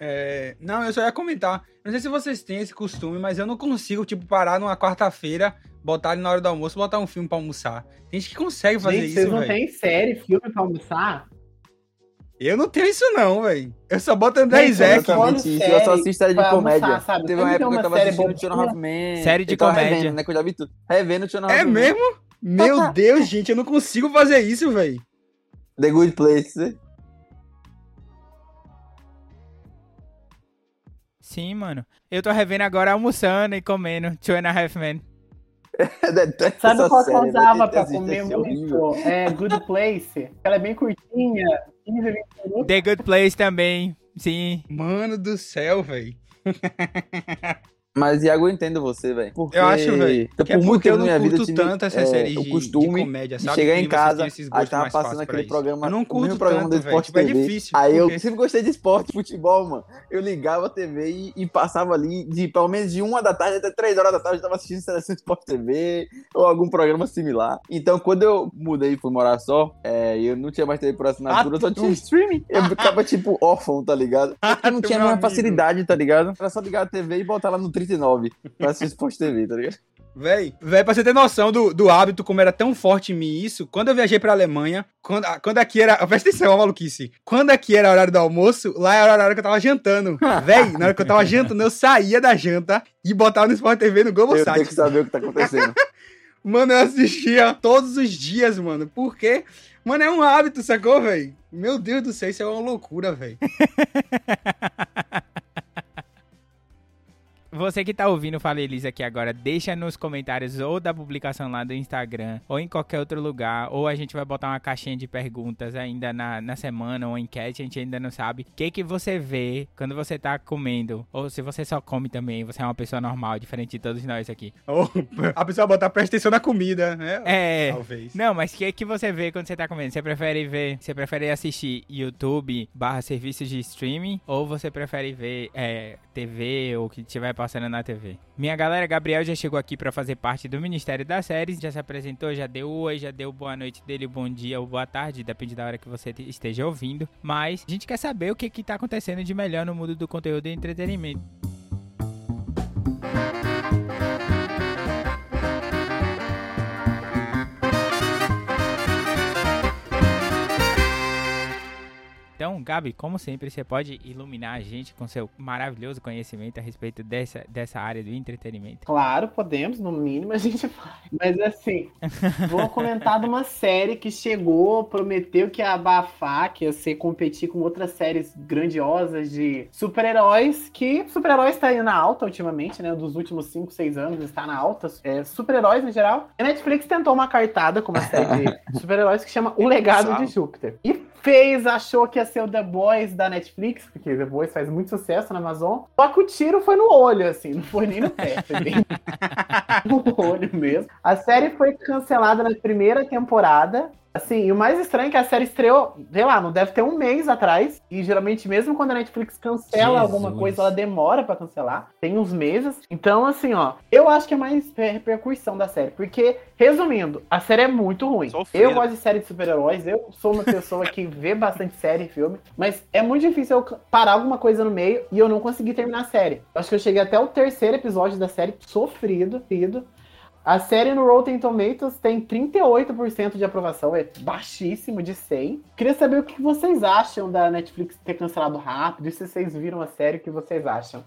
É, não, eu só ia comentar. Não sei se vocês têm esse costume, mas eu não consigo, tipo, parar numa quarta-feira, botar ali na hora do almoço, botar um filme pra almoçar. Tem gente que consegue fazer Gente, isso, vocês não velho. têm série, filme pra almoçar? Eu não tenho isso não, velho. Eu só boto André Isaac. eu só assisto série de pra comédia. almoçar, sabe? Teve uma época que uma eu tava assistindo. Half Men. Série de comédia. Revendo, né, que eu já vi tudo. Revendo a Half É mesmo? Meu Deus, gente, eu não consigo fazer isso, velho. The Good Place. Sim, mano. Eu tô revendo agora almoçando e comendo Two and a Half Men. [LAUGHS] Sabe qual que eu usava pra comer é muito? É Good Place. Ela é bem curtinha, 15, 20 minutos. The Good Place também. Sim. Mano do céu, velho. [LAUGHS] Mas, Iago, eu entendo você, velho. Eu acho, velho. eu, Que é por muito eu tempo não na minha vida, curto eu tive, tanto essas é, séries o de, costume de comédia, de sabe? chegar Que em casa, aí tava passando aquele programa, Eu não o curto mesmo programa tanto, do velho. Sport Tipo, é TV. difícil. Aí eu porque- sempre gostei de esporte, futebol, mano. Eu ligava a TV e, e passava ali, de pelo menos de uma da tarde até três horas da tarde, eu tava assistindo Seleção Sport TV ou algum programa similar. Então, quando eu mudei e fui morar só, é, eu não tinha mais TV por assinatura, eu só tinha streaming. Eu ficava, tipo, órfão, tá ligado? [LAUGHS] Porque não Teu tinha a mesma amigo. facilidade, tá ligado? Era só ligar a TV e botar lá no 39 pra assistir Sport TV, tá ligado? Véi, véi, pra você ter noção do, do hábito, como era tão forte em mim isso, quando eu viajei pra Alemanha, quando, ah, quando aqui era. Presta atenção, uma maluquice. Quando aqui era horário do almoço, lá era a hora que eu tava jantando. [LAUGHS] Véi, na hora que eu tava jantando, eu saía da janta e botava no Sport TV no Eu tenho Globosat. que saber o que tá acontecendo. [LAUGHS] Mano, eu assistia todos os dias, mano. Por quê? Mano, é um hábito, sacou, véi? Meu Deus do céu, isso é uma loucura, véi. [LAUGHS] Você que tá ouvindo o Fala Elisa aqui agora, deixa nos comentários ou da publicação lá do Instagram, ou em qualquer outro lugar, ou a gente vai botar uma caixinha de perguntas ainda na, na semana, ou enquete, a gente ainda não sabe. O que que você vê quando você tá comendo? Ou se você só come também, você é uma pessoa normal, diferente de todos nós aqui. Ou a pessoa botar presta atenção na comida, né? É... Talvez. Não, mas o que, que você vê quando você tá comendo? Você prefere ver, você prefere assistir YouTube barra serviços de streaming ou você prefere ver é, TV ou que estiver passando na TV? Minha galera, Gabriel já chegou aqui pra fazer parte do Ministério das Séries, já se apresentou, já deu oi, já deu boa noite dele, bom dia ou boa tarde, depende da hora que você te- esteja ouvindo. Mas a gente quer saber o que que tá acontecendo de melhor no mundo do conteúdo e entretenimento. Então, Gabi, como sempre, você pode iluminar a gente com seu maravilhoso conhecimento a respeito dessa, dessa área do entretenimento. Claro, podemos, no mínimo a gente faz. Mas assim, vou comentar de uma série que chegou, prometeu que ia abafar, que ia ser competir com outras séries grandiosas de super-heróis, que super-heróis tá aí na alta ultimamente, né? Dos últimos 5, 6 anos está na alta. É, super-heróis em geral. A Netflix tentou uma cartada com uma série de [LAUGHS] super-heróis que chama O Legado de Júpiter. E fez, achou que ia ser o The Boys da Netflix, porque The Boys faz muito sucesso na Amazon. Só que o tiro foi no olho, assim, não foi nem no pé, foi bem [LAUGHS] no olho mesmo. A série foi cancelada na primeira temporada. Assim, e o mais estranho é que a série estreou, sei lá, não deve ter um mês atrás. E geralmente, mesmo quando a Netflix cancela Jesus. alguma coisa, ela demora pra cancelar. Tem uns meses. Então, assim, ó, eu acho que é mais re- repercussão da série. Porque, resumindo, a série é muito ruim. Eu gosto de série de super-heróis. Eu sou uma pessoa que vê bastante série e filme. Mas é muito difícil eu parar alguma coisa no meio e eu não conseguir terminar a série. Eu acho que eu cheguei até o terceiro episódio da série sofrido. sofrido. A série no Rotten Tomatoes tem 38% de aprovação, é baixíssimo de 100. Queria saber o que vocês acham da Netflix ter cancelado rápido e se vocês viram a série, o que vocês acham.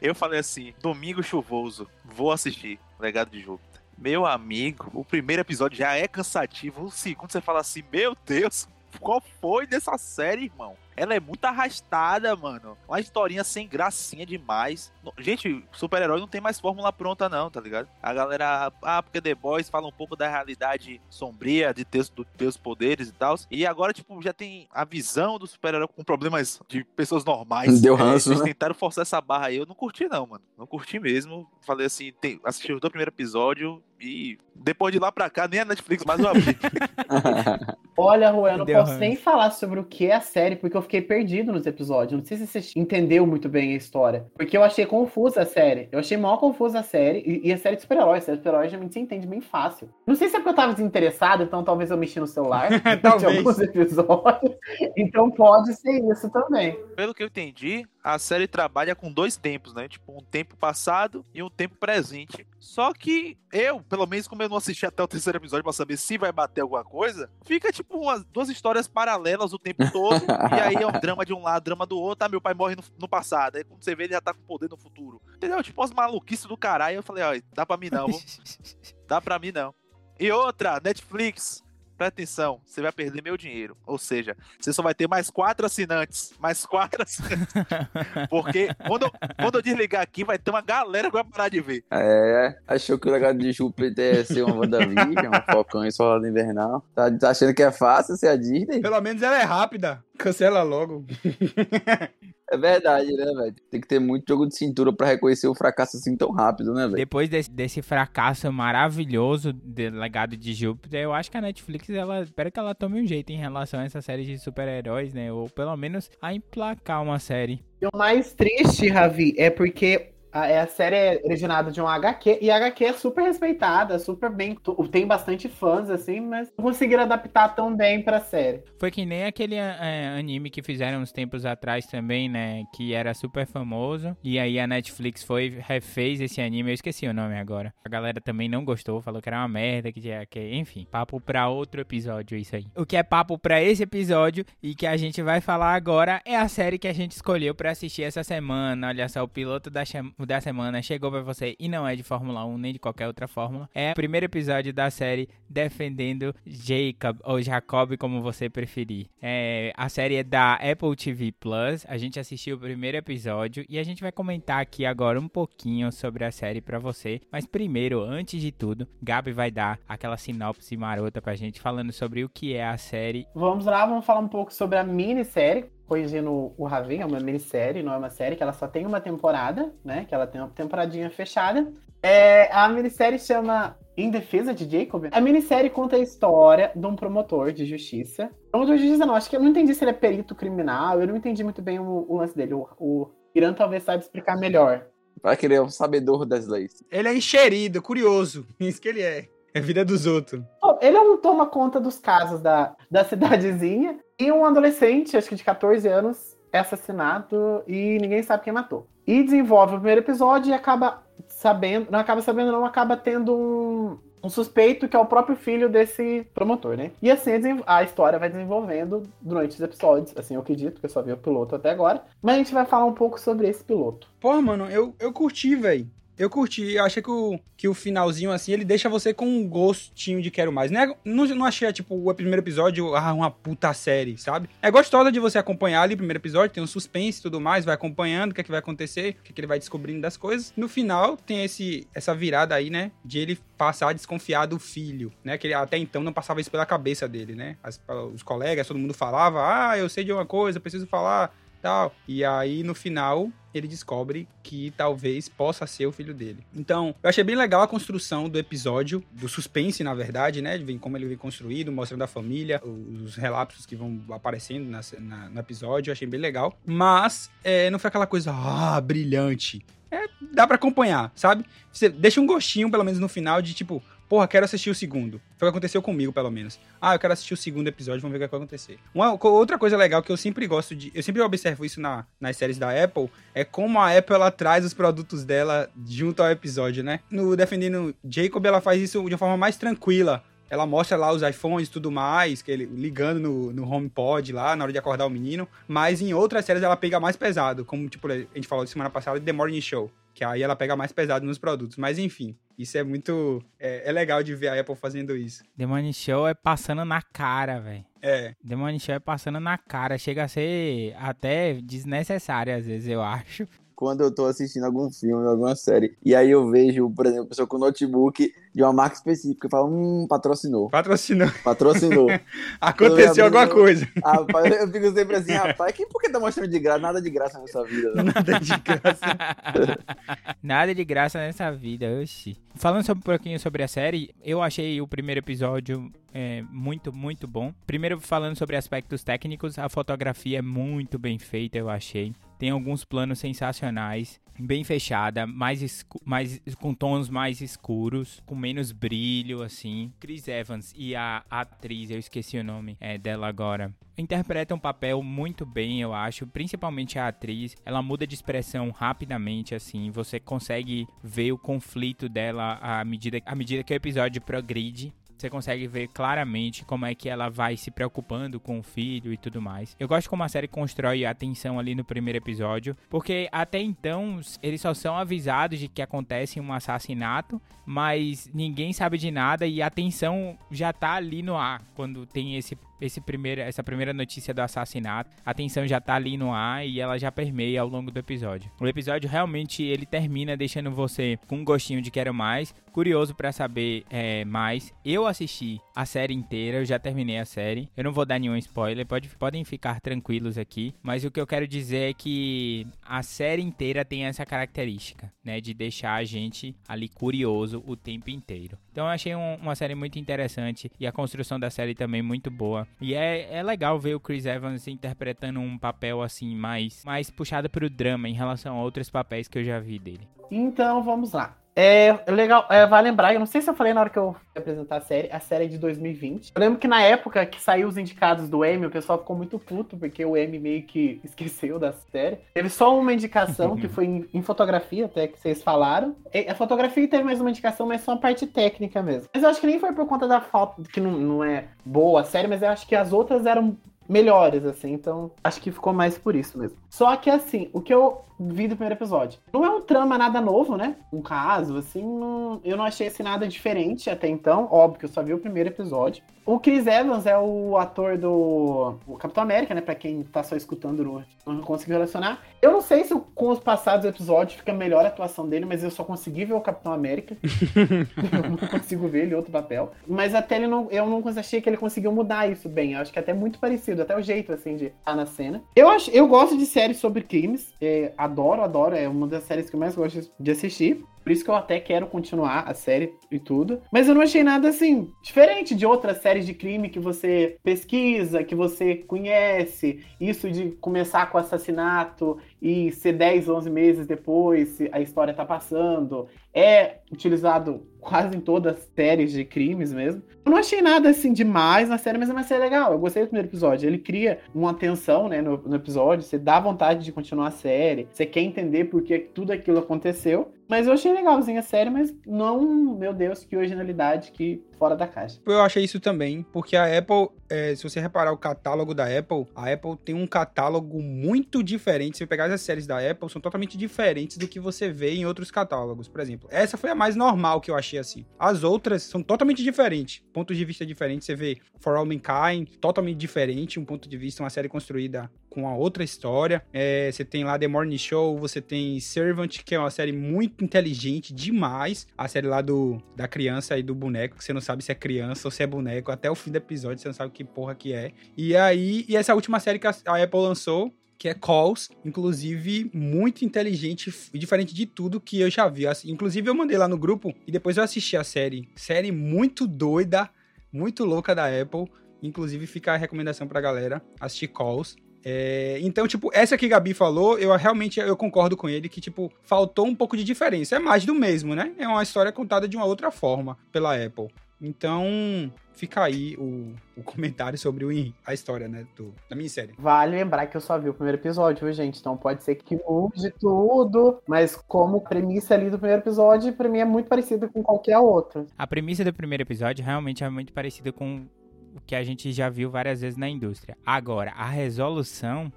Eu falei assim, domingo chuvoso, vou assistir Legado de Júpiter. Meu amigo, o primeiro episódio já é cansativo. O segundo você fala assim, meu Deus, qual foi dessa série, irmão? Ela é muito arrastada, mano. Uma historinha sem gracinha demais. Gente, super-herói não tem mais fórmula pronta, não, tá ligado? A galera, ah, porque The Boys fala um pouco da realidade sombria de ter, ter os poderes e tal. E agora, tipo, já tem a visão do super-herói com problemas de pessoas normais. Deu É, ranço, Eles né? tentaram forçar essa barra aí. Eu não curti, não, mano. Não curti mesmo. Falei assim, tem, assisti o primeiro episódio e depois de lá pra cá, nem a Netflix mais eu abri. [LAUGHS] Olha, Juan, eu não Deu posso ranço. nem falar sobre o que é a série, porque eu fiquei perdido nos episódios. Não sei se você entendeu muito bem a história. Porque eu achei confusa a série. Eu achei mal confusa a série. E, e a série de super-heróis. A série de super-heróis geralmente você entende bem fácil. Não sei se é porque eu tava desinteressado, então talvez eu mexi no celular. [LAUGHS] Talvez. alguns episódios. Então pode ser isso também. Pelo que eu entendi, a série trabalha com dois tempos, né? Tipo, um tempo passado e um tempo presente. Só que eu, pelo menos como eu não assisti até o terceiro episódio pra saber se vai bater alguma coisa, fica tipo umas duas histórias paralelas o tempo todo. e aí é um drama de um lado, drama do outro. Ah, meu pai morre no, no passado. Aí quando você vê, ele já tá com poder no futuro. Entendeu? Tipo, umas maluquices do caralho. Eu falei, ó, dá pra mim não, vou- [LAUGHS] dá pra mim não. E outra, Netflix. Presta atenção, você vai perder meu dinheiro. Ou seja, você só vai ter mais quatro assinantes. Mais quatro assinantes. [LAUGHS] Porque quando eu, quando eu desligar aqui, vai ter uma galera que vai parar de ver. É, achou que o legado de Júpiter é ser uma WandaVision, um Falcão e Soldado Invernal. Tá, tá achando que é fácil ser a Disney? Pelo menos ela é rápida. Cancela logo. [LAUGHS] É verdade, né, velho? Tem que ter muito jogo de cintura pra reconhecer o fracasso assim tão rápido, né, velho? Depois desse, desse fracasso maravilhoso do legado de Júpiter, eu acho que a Netflix, ela espero que ela tome um jeito em relação a essa série de super-heróis, né? Ou pelo menos a emplacar uma série. E o mais triste, Ravi, é porque a, é a série é originada de um HQ, e a HQ é super respeitada, super bem. Tem bastante fãs, assim, mas não conseguiram adaptar tão bem pra série. Foi que nem aquele é, anime que fizeram uns tempos atrás também, né? Que era super famoso. E aí a Netflix foi, refez esse anime. Eu esqueci o nome agora. A galera também não gostou, falou que era uma merda, que, que enfim, papo pra outro episódio isso aí. O que é papo pra esse episódio e que a gente vai falar agora é a série que a gente escolheu pra assistir essa semana. Olha só, o piloto da, da semana chegou pra você e não é de Fórmula 1 nem de qualquer outra fórmula. É o primeiro episódio da série Defendendo Jacob ou Jacob, como você preferir. É, a série é da Apple TV Plus. A gente assistiu o primeiro episódio e a gente vai comentar aqui agora um pouquinho sobre a série pra você. Mas primeiro, antes de tudo, Gabi vai dar aquela sinopse marota pra gente falando sobre o que é a série. Vamos lá, vamos falar um pouco sobre a minissérie. Corrigindo o Ravi, é uma minissérie, não é uma série, que ela só tem uma temporada, né? Que ela tem uma temporadinha fechada. É, a minissérie chama Em Defesa de Jacob. A minissérie conta a história de um promotor de justiça. Promotor de justiça não, acho que eu não entendi se ele é perito criminal, eu não entendi muito bem o, o lance dele. O, o Irã talvez saiba explicar melhor. Pra querer um sabedor das leis. Ele é encherido, curioso. [LAUGHS] Isso que ele é. É vida dos outros. Ele é um toma conta dos casos da, da cidadezinha e um adolescente, acho que de 14 anos, é assassinado e ninguém sabe quem matou. E desenvolve o primeiro episódio e acaba sabendo, não acaba sabendo, não, acaba tendo um, um suspeito que é o próprio filho desse promotor, né? E assim a história vai desenvolvendo durante os episódios, assim eu acredito, porque eu só vi o piloto até agora. Mas a gente vai falar um pouco sobre esse piloto. Porra, mano, eu, eu curti, velho. Eu curti. Eu achei que o, que o finalzinho, assim, ele deixa você com um gostinho de quero mais. Não, é- não, não achei, tipo, o primeiro episódio, ah, uma puta série, sabe? É gostosa de você acompanhar ali o primeiro episódio, tem um suspense e tudo mais, vai acompanhando o que, é que vai acontecer, o que, é que ele vai descobrindo das coisas. No final, tem esse, essa virada aí, né? De ele passar a desconfiar do filho, né? Que ele até então não passava isso pela cabeça dele, né? As- os colegas, todo mundo falava, ah, eu sei de uma coisa, preciso falar tal. E aí, no final, ele descobre que talvez possa ser o filho dele. Então, eu achei bem legal a construção do episódio, do suspense, na verdade, né? De como ele vem construído, mostrando a família, os relapsos que vão aparecendo na- na- no episódio, eu achei bem legal. Mas, é, não foi aquela coisa, ah, brilhante. É, dá pra acompanhar, sabe? Você deixa um gostinho, pelo menos no final, de tipo, porra, quero assistir o segundo. Foi o que aconteceu comigo, pelo menos. Ah, eu quero assistir o segundo episódio, vamos ver o que vai acontecer. Uma outra coisa legal que eu sempre gosto de. Eu sempre observo isso na, nas séries da Apple, é como a Apple ela traz os produtos dela junto ao episódio, né? No Defendendo Jacob, ela faz isso de uma forma mais tranquila. Ela mostra lá os iPhones e tudo mais, que ele ligando no, no HomePod lá na hora de acordar o menino. Mas em outras séries ela pega mais pesado, como tipo, a gente falou semana passada de The Morning Show. Que aí ela pega mais pesado nos produtos. Mas enfim, isso é muito. É, é legal de ver a Apple fazendo isso. The Money Show é passando na cara, velho. É. The Money Show é passando na cara. Chega a ser até desnecessário, às vezes, eu acho. Quando eu tô assistindo algum filme, alguma série, e aí eu vejo, por exemplo, pessoa com notebook de uma marca específica, e fala, hum, patrocinou. Patrocinou. Patrocinou. [LAUGHS] Aconteceu alguma coisa. [LAUGHS] Rapaz, eu fico sempre assim, rapaz, que, por que tá mostrando de graça? Nada de graça nessa vida. Né? Nada de graça. [LAUGHS] Nada de graça nessa vida, oxi. Falando sobre, um pouquinho sobre a série, eu achei o primeiro episódio é, muito, muito bom. Primeiro, falando sobre aspectos técnicos, a fotografia é muito bem feita, eu achei. Tem alguns planos sensacionais, bem fechada, mais, mais com tons mais escuros, com menos brilho, assim. Chris Evans e a atriz, eu esqueci o nome é, dela agora, interpretam um papel muito bem, eu acho, principalmente a atriz. Ela muda de expressão rapidamente, assim. Você consegue ver o conflito dela à medida, à medida que o episódio progride. Você consegue ver claramente como é que ela vai se preocupando com o filho e tudo mais. Eu gosto como a série constrói a tensão ali no primeiro episódio, porque até então eles só são avisados de que acontece um assassinato, mas ninguém sabe de nada e a tensão já tá ali no ar quando tem esse esse primeiro, essa primeira notícia do assassinato, a tensão já tá ali no ar e ela já permeia ao longo do episódio. O episódio realmente ele termina deixando você com um gostinho de quero mais, curioso para saber é, mais. Eu assisti a série inteira, eu já terminei a série. Eu não vou dar nenhum spoiler, pode, podem ficar tranquilos aqui, mas o que eu quero dizer é que a série inteira tem essa característica, né, de deixar a gente ali curioso o tempo inteiro. Então eu achei um, uma série muito interessante e a construção da série também muito boa. E é, é legal ver o Chris Evans interpretando um papel assim mais, mais puxado para o drama em relação a outros papéis que eu já vi dele. Então vamos lá. É legal, é, vai lembrar, eu não sei se eu falei na hora que eu apresentar a série, a série é de 2020. Eu lembro que na época que saiu os indicados do Emmy, o pessoal ficou muito puto, porque o Emmy meio que [LAUGHS] esqueceu da série. Teve só uma indicação, que foi em, em, fotografia, até que vocês falaram. E a fotografia teve mais uma indicação, mas só a parte técnica mesmo. Mas eu acho que nem foi por conta da falta, que não, não é boa a série, mas eu acho que as outras eram melhores, assim. Então, acho que ficou mais por isso mesmo. Só que, assim, o que eu vi do primeiro episódio. Não é um trama nada novo, né? Um caso, assim, não, eu não achei esse nada diferente até então. Óbvio que eu só vi o primeiro episódio. O Chris Evans é o ator do o Capitão América, né? Pra quem tá só escutando, não, não conseguiu relacionar. Eu não sei se com os passados episódios fica melhor a atuação dele, mas eu só consegui ver o Capitão América. [LAUGHS] eu não consigo ver ele em outro papel. Mas até ele não. Eu não achei que ele conseguiu mudar isso bem. Eu acho que é até muito parecido, até o jeito, assim, de estar na cena. Eu, acho, eu gosto de séries sobre crimes. É, adoro, adoro. É uma das séries que eu mais gosto de assistir. Por isso que eu até quero continuar a série e tudo. Mas eu não achei nada assim diferente de outras séries de crime que você pesquisa, que você conhece. Isso de começar com assassinato e ser 10, 11 meses depois a história tá passando. É utilizado quase em todas as séries de crimes mesmo. Eu não achei nada assim demais na série, mas é uma série legal. Eu gostei do primeiro episódio. Ele cria uma tensão, né, no, no episódio. Você dá vontade de continuar a série. Você quer entender por que tudo aquilo aconteceu. Mas eu achei legalzinha a série, mas não, meu Deus, que originalidade, que fora da caixa. Eu achei isso também, porque a Apple, é, se você reparar o catálogo da Apple, a Apple tem um catálogo muito diferente. Se você pegar as séries da Apple, são totalmente diferentes do que você vê em outros catálogos. Por exemplo, essa foi a mais normal que eu achei assim. As outras são totalmente diferentes, pontos de vista diferentes. Você vê For All Mankind, totalmente diferente, um ponto de vista, uma série construída com a outra história. É, você tem lá The Morning Show, você tem Servant, que é uma série muito inteligente demais. A série lá do da criança e do boneco, que você não sabe se é criança ou se é boneco. Até o fim do episódio você não sabe que porra que é. E aí, e essa última série que a, a Apple lançou, que é Calls, inclusive muito inteligente e diferente de tudo que eu já vi. Inclusive eu mandei lá no grupo e depois eu assisti a série. Série muito doida, muito louca da Apple. Inclusive fica a recomendação pra galera assistir Calls. É, então, tipo, essa que Gabi falou, eu realmente eu concordo com ele que, tipo, faltou um pouco de diferença. É mais do mesmo, né? É uma história contada de uma outra forma pela Apple. Então, fica aí o, o comentário sobre o, a história, né, do, da minissérie. Vale lembrar que eu só vi o primeiro episódio, viu, gente? Então pode ser que mude tudo, mas como premissa ali do primeiro episódio, pra mim é muito parecido com qualquer outro. A premissa do primeiro episódio realmente é muito parecida com o que a gente já viu várias vezes na indústria. Agora, a resolução,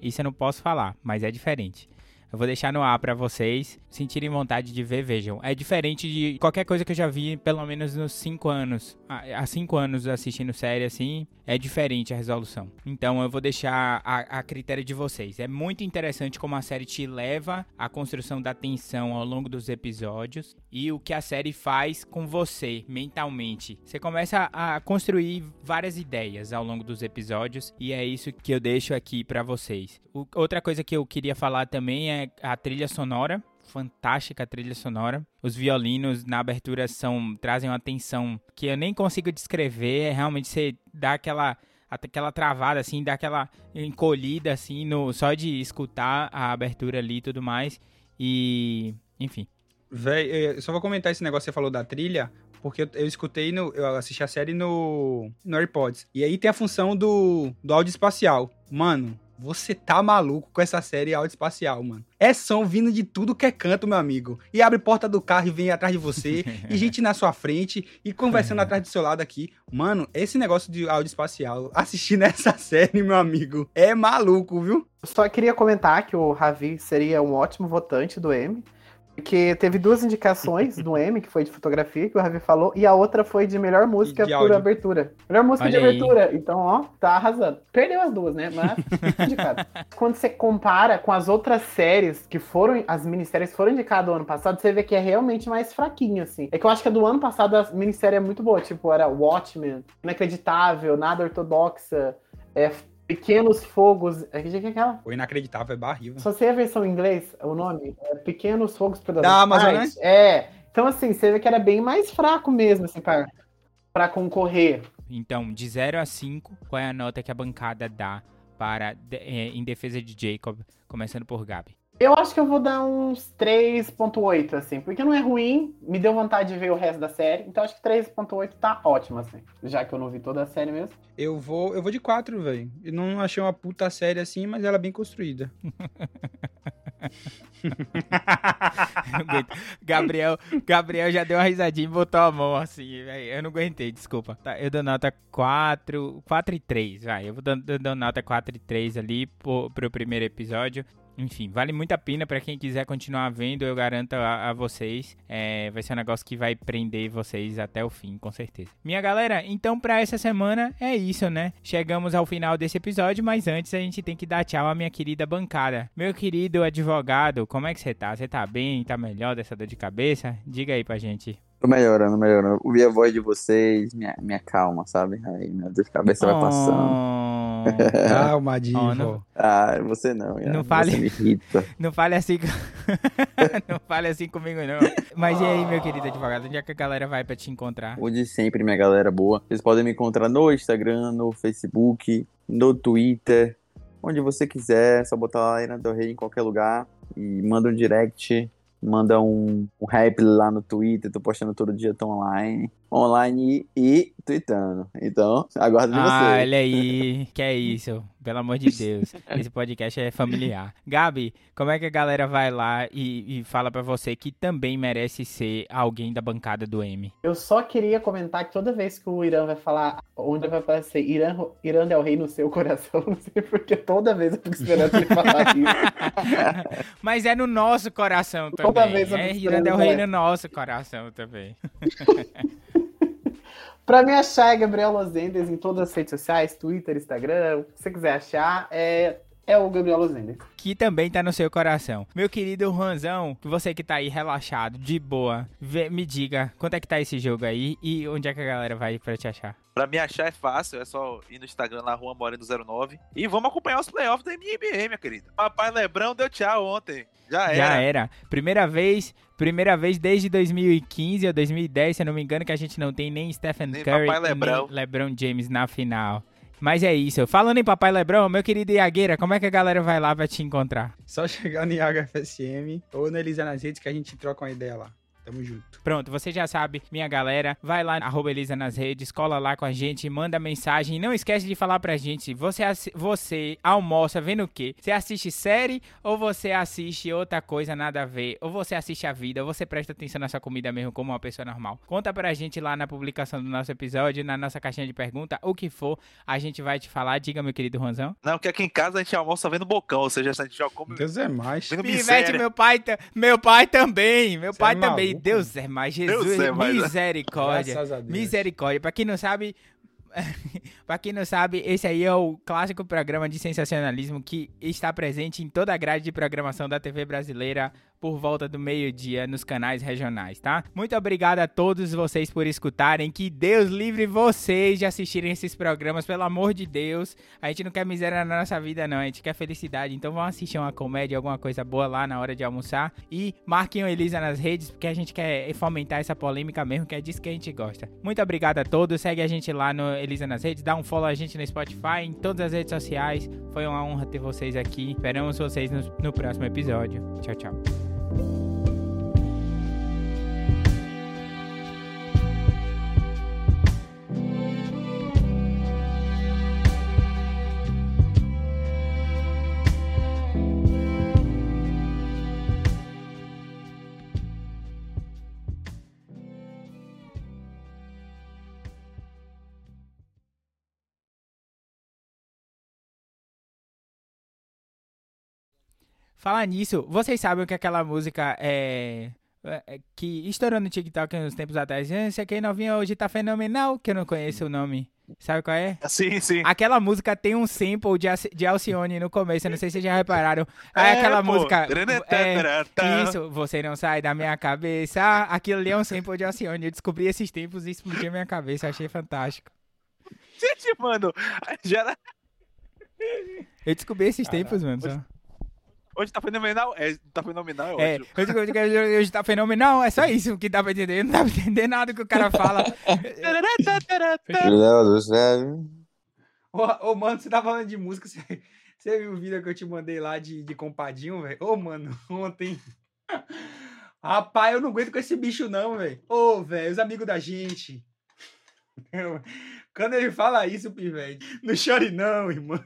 isso eu não posso falar, mas é diferente. Eu vou deixar no ar para vocês sentirem vontade de ver, vejam. É diferente de qualquer coisa que eu já vi, pelo menos nos 5 anos. Há 5 anos assistindo série assim, é diferente a resolução. Então eu vou deixar a, a, critério de vocês. É muito interessante como a série te leva à construção da tensão ao longo dos episódios e o que a série faz com você mentalmente. Você começa a construir várias ideias ao longo dos episódios e é isso que eu deixo aqui para vocês. O, outra coisa que eu queria falar também é a trilha sonora fantástica a trilha sonora. Os violinos na abertura são trazem uma tensão que eu nem consigo descrever. É realmente você dá aquela aquela travada assim, dá aquela encolhida assim no só de escutar a abertura ali e tudo mais. E, enfim. Véi, eu só vou comentar esse negócio que você falou da trilha, porque eu, eu, escutei, no, eu assisti a série no, no AirPods. E aí tem a função do, do áudio espacial. Mano, você tá maluco com essa série áudio espacial, mano. É som vindo de tudo que é canto, meu amigo. E abre porta do carro e vem atrás de você. [LAUGHS] e gente na sua frente. E conversando [LAUGHS] atrás do seu lado aqui. Mano, esse negócio de áudio espacial, [LAUGHS] assistindo essa série, meu amigo, é maluco, viu? Só queria comentar que o Ravi seria um ótimo votante do M. Porque teve duas indicações do [LAUGHS] M, que foi de fotografia, que o Ravi falou, e a outra foi de melhor música de por áudio. abertura. Melhor música Olha de aí. abertura. Então, ó, tá arrasando. Perdeu as duas, né? Mas indicado. [LAUGHS] Quando você compara com as outras séries que foram, as minisséries foram indicadas ano passado, você vê que é realmente mais fraquinho, assim. É que eu acho que a do ano passado a minissérie é muito boa, tipo, era Watchmen, Inacreditável, Nada Ortodoxa, é Pequenos Fogos. É que é aquela? O inacreditável é barril. Só sei a versão em inglês, o nome. É Pequenos Fogos Da Amazon, né? É. Então, assim, você vê que era bem mais fraco mesmo, assim, pra, pra concorrer. Então, de 0 a 5, qual é a nota que a bancada dá para é, em defesa de Jacob, começando por Gabi? Eu acho que eu vou dar uns 3.8, assim, porque não é ruim, me deu vontade de ver o resto da série, então acho que 3.8 tá ótimo, assim, já que eu não vi toda a série mesmo. Eu vou, eu vou de 4, velho. Eu não achei uma puta série assim, mas ela é bem construída. [LAUGHS] Gabriel, Gabriel já deu uma risadinha e botou a mão assim, véio. eu não aguentei, desculpa. Tá, eu dou nota 4, 4 e 3, vai. Eu vou dando nota 4 e 3 ali pro, pro primeiro episódio. Enfim, vale muito a pena para quem quiser continuar vendo, eu garanto a, a vocês. É, vai ser um negócio que vai prender vocês até o fim, com certeza. Minha galera, então para essa semana é isso, né? Chegamos ao final desse episódio, mas antes a gente tem que dar tchau à minha querida bancada. Meu querido advogado, como é que você tá? Você tá bem? Tá melhor dessa dor de cabeça? Diga aí pra gente. Tô melhorando, melhorando. Ouvir a voz de vocês, minha, minha calma, sabe? Aí minha dor de cabeça oh. vai passando. [LAUGHS] Calma, Divo. Oh, não... Ah, você não. Não fale... Me [LAUGHS] não fale assim [LAUGHS] Não fale assim comigo, não. Mas e aí, meu querido advogado? Onde é que a galera vai pra te encontrar? Onde sempre, minha galera boa. Vocês podem me encontrar no Instagram, no Facebook, no Twitter. Onde você quiser, é só botar lá Irã Del Rey em qualquer lugar e manda um direct manda um, um rap lá no Twitter, tô postando todo dia, tô online. Online e, tweetando. Então, aguardo de ah, você. Ah, olha aí, que é isso. Pelo amor de Deus. Esse podcast é familiar. Gabi, como é que a galera vai lá e, e fala para você que também merece ser alguém da bancada do M? Eu só queria comentar que toda vez que o Irã vai falar onde vai aparecer Irã, Irã é o rei no seu coração, [LAUGHS] não sei porque toda vez eu fico esperando ele falar [LAUGHS] isso. Mas é no nosso coração também. Toda vez eu é, Irã é o rei no nosso coração também. [LAUGHS] Pra me achar é Gabriel Lozendes em todas as redes sociais, Twitter, Instagram, o que você quiser achar, é é o Gabriel Lozendes. Que também tá no seu coração. Meu querido Juanzão, você que tá aí relaxado, de boa, vê, me diga quanto é que tá esse jogo aí e onde é que a galera vai pra te achar? Pra me achar é fácil, é só ir no Instagram lá, Juan Moreno09. E vamos acompanhar os playoffs da NBA, minha querida. Papai Lebrão deu tchau ontem. Já era. Já era. Primeira vez, primeira vez desde 2015 ou 2010, se eu não me engano, que a gente não tem nem Stephen nem Curry Lebrão. nem LeBron James na final. Mas é isso. Falando em Papai Lebrão, meu querido Iagueira, como é que a galera vai lá pra te encontrar? Só chegar no Iaga FSM ou no Elisa nas redes que a gente troca uma ideia lá. Tamo junto. Pronto, você já sabe, minha galera. Vai lá, arroba Elisa nas redes, cola lá com a gente, manda mensagem. Não esquece de falar pra gente, você, você almoça vendo o quê? Você assiste série ou você assiste outra coisa nada a ver? Ou você assiste a vida, ou você presta atenção na sua comida mesmo como uma pessoa normal? Conta pra gente lá na publicação do nosso episódio, na nossa caixinha de pergunta, o que for, a gente vai te falar. Diga, meu querido Ronzão. Não, porque aqui em casa a gente almoça vendo bocão, ou seja, a gente já come. Deus é mais. Pivete, meu pai, meu pai também. Meu Você pai é também. Deus é mais. Jesus, Deus é mais. misericórdia. Misericórdia. Pra quem não sabe, [LAUGHS] pra quem não sabe, esse aí é o clássico programa de sensacionalismo que está presente em toda a grade de programação da TV brasileira por volta do meio-dia nos canais regionais, tá? Muito obrigado a todos vocês por escutarem. Que Deus livre vocês de assistirem esses programas, pelo amor de Deus. A gente não quer miséria na nossa vida, não. A gente quer felicidade. Então vão assistir uma comédia, alguma coisa boa lá na hora de almoçar. E marquem o Elisa nas redes, porque a gente quer fomentar essa polêmica mesmo, que é disso que a gente gosta. Muito obrigado a todos. Segue a gente lá no Elisa nas redes. Dá um follow a gente no Spotify, em todas as redes sociais. Foi uma honra ter vocês aqui. Esperamos vocês no, no próximo episódio. Tchau, tchau. Falar nisso, vocês sabem o que aquela música é, é. é que estourou no TikTok uns tempos atrás. Esse aqui novinho hoje tá fenomenal, que eu não conheço o nome. Sabe qual é? Sim, sim. Aquela música tem um sample de, de Alcione no começo, eu não sei se vocês já repararam. É, aquela pô. música. É, isso, você não sai da minha cabeça. Aquilo ali é um sample de Alcione. Eu descobri esses tempos e explodiu minha cabeça. Eu achei fantástico. Gente, mano, já era... Eu descobri esses tempos, mano. Só. Hoje tá fenomenal? É, tá fenomenal, é, é hoje, hoje tá fenomenal, é só isso que dá pra entender. Não dá pra entender nada que o cara fala. ô, ô, mano, você tá falando de música, você, você viu o vídeo que eu te mandei lá de, de compadinho, velho? Ô, mano, [LAUGHS] ontem... Rapaz, eu não aguento com esse bicho não, velho. Ô, velho, os amigos da gente. Quando ele fala isso, pivete, não chore não, irmão.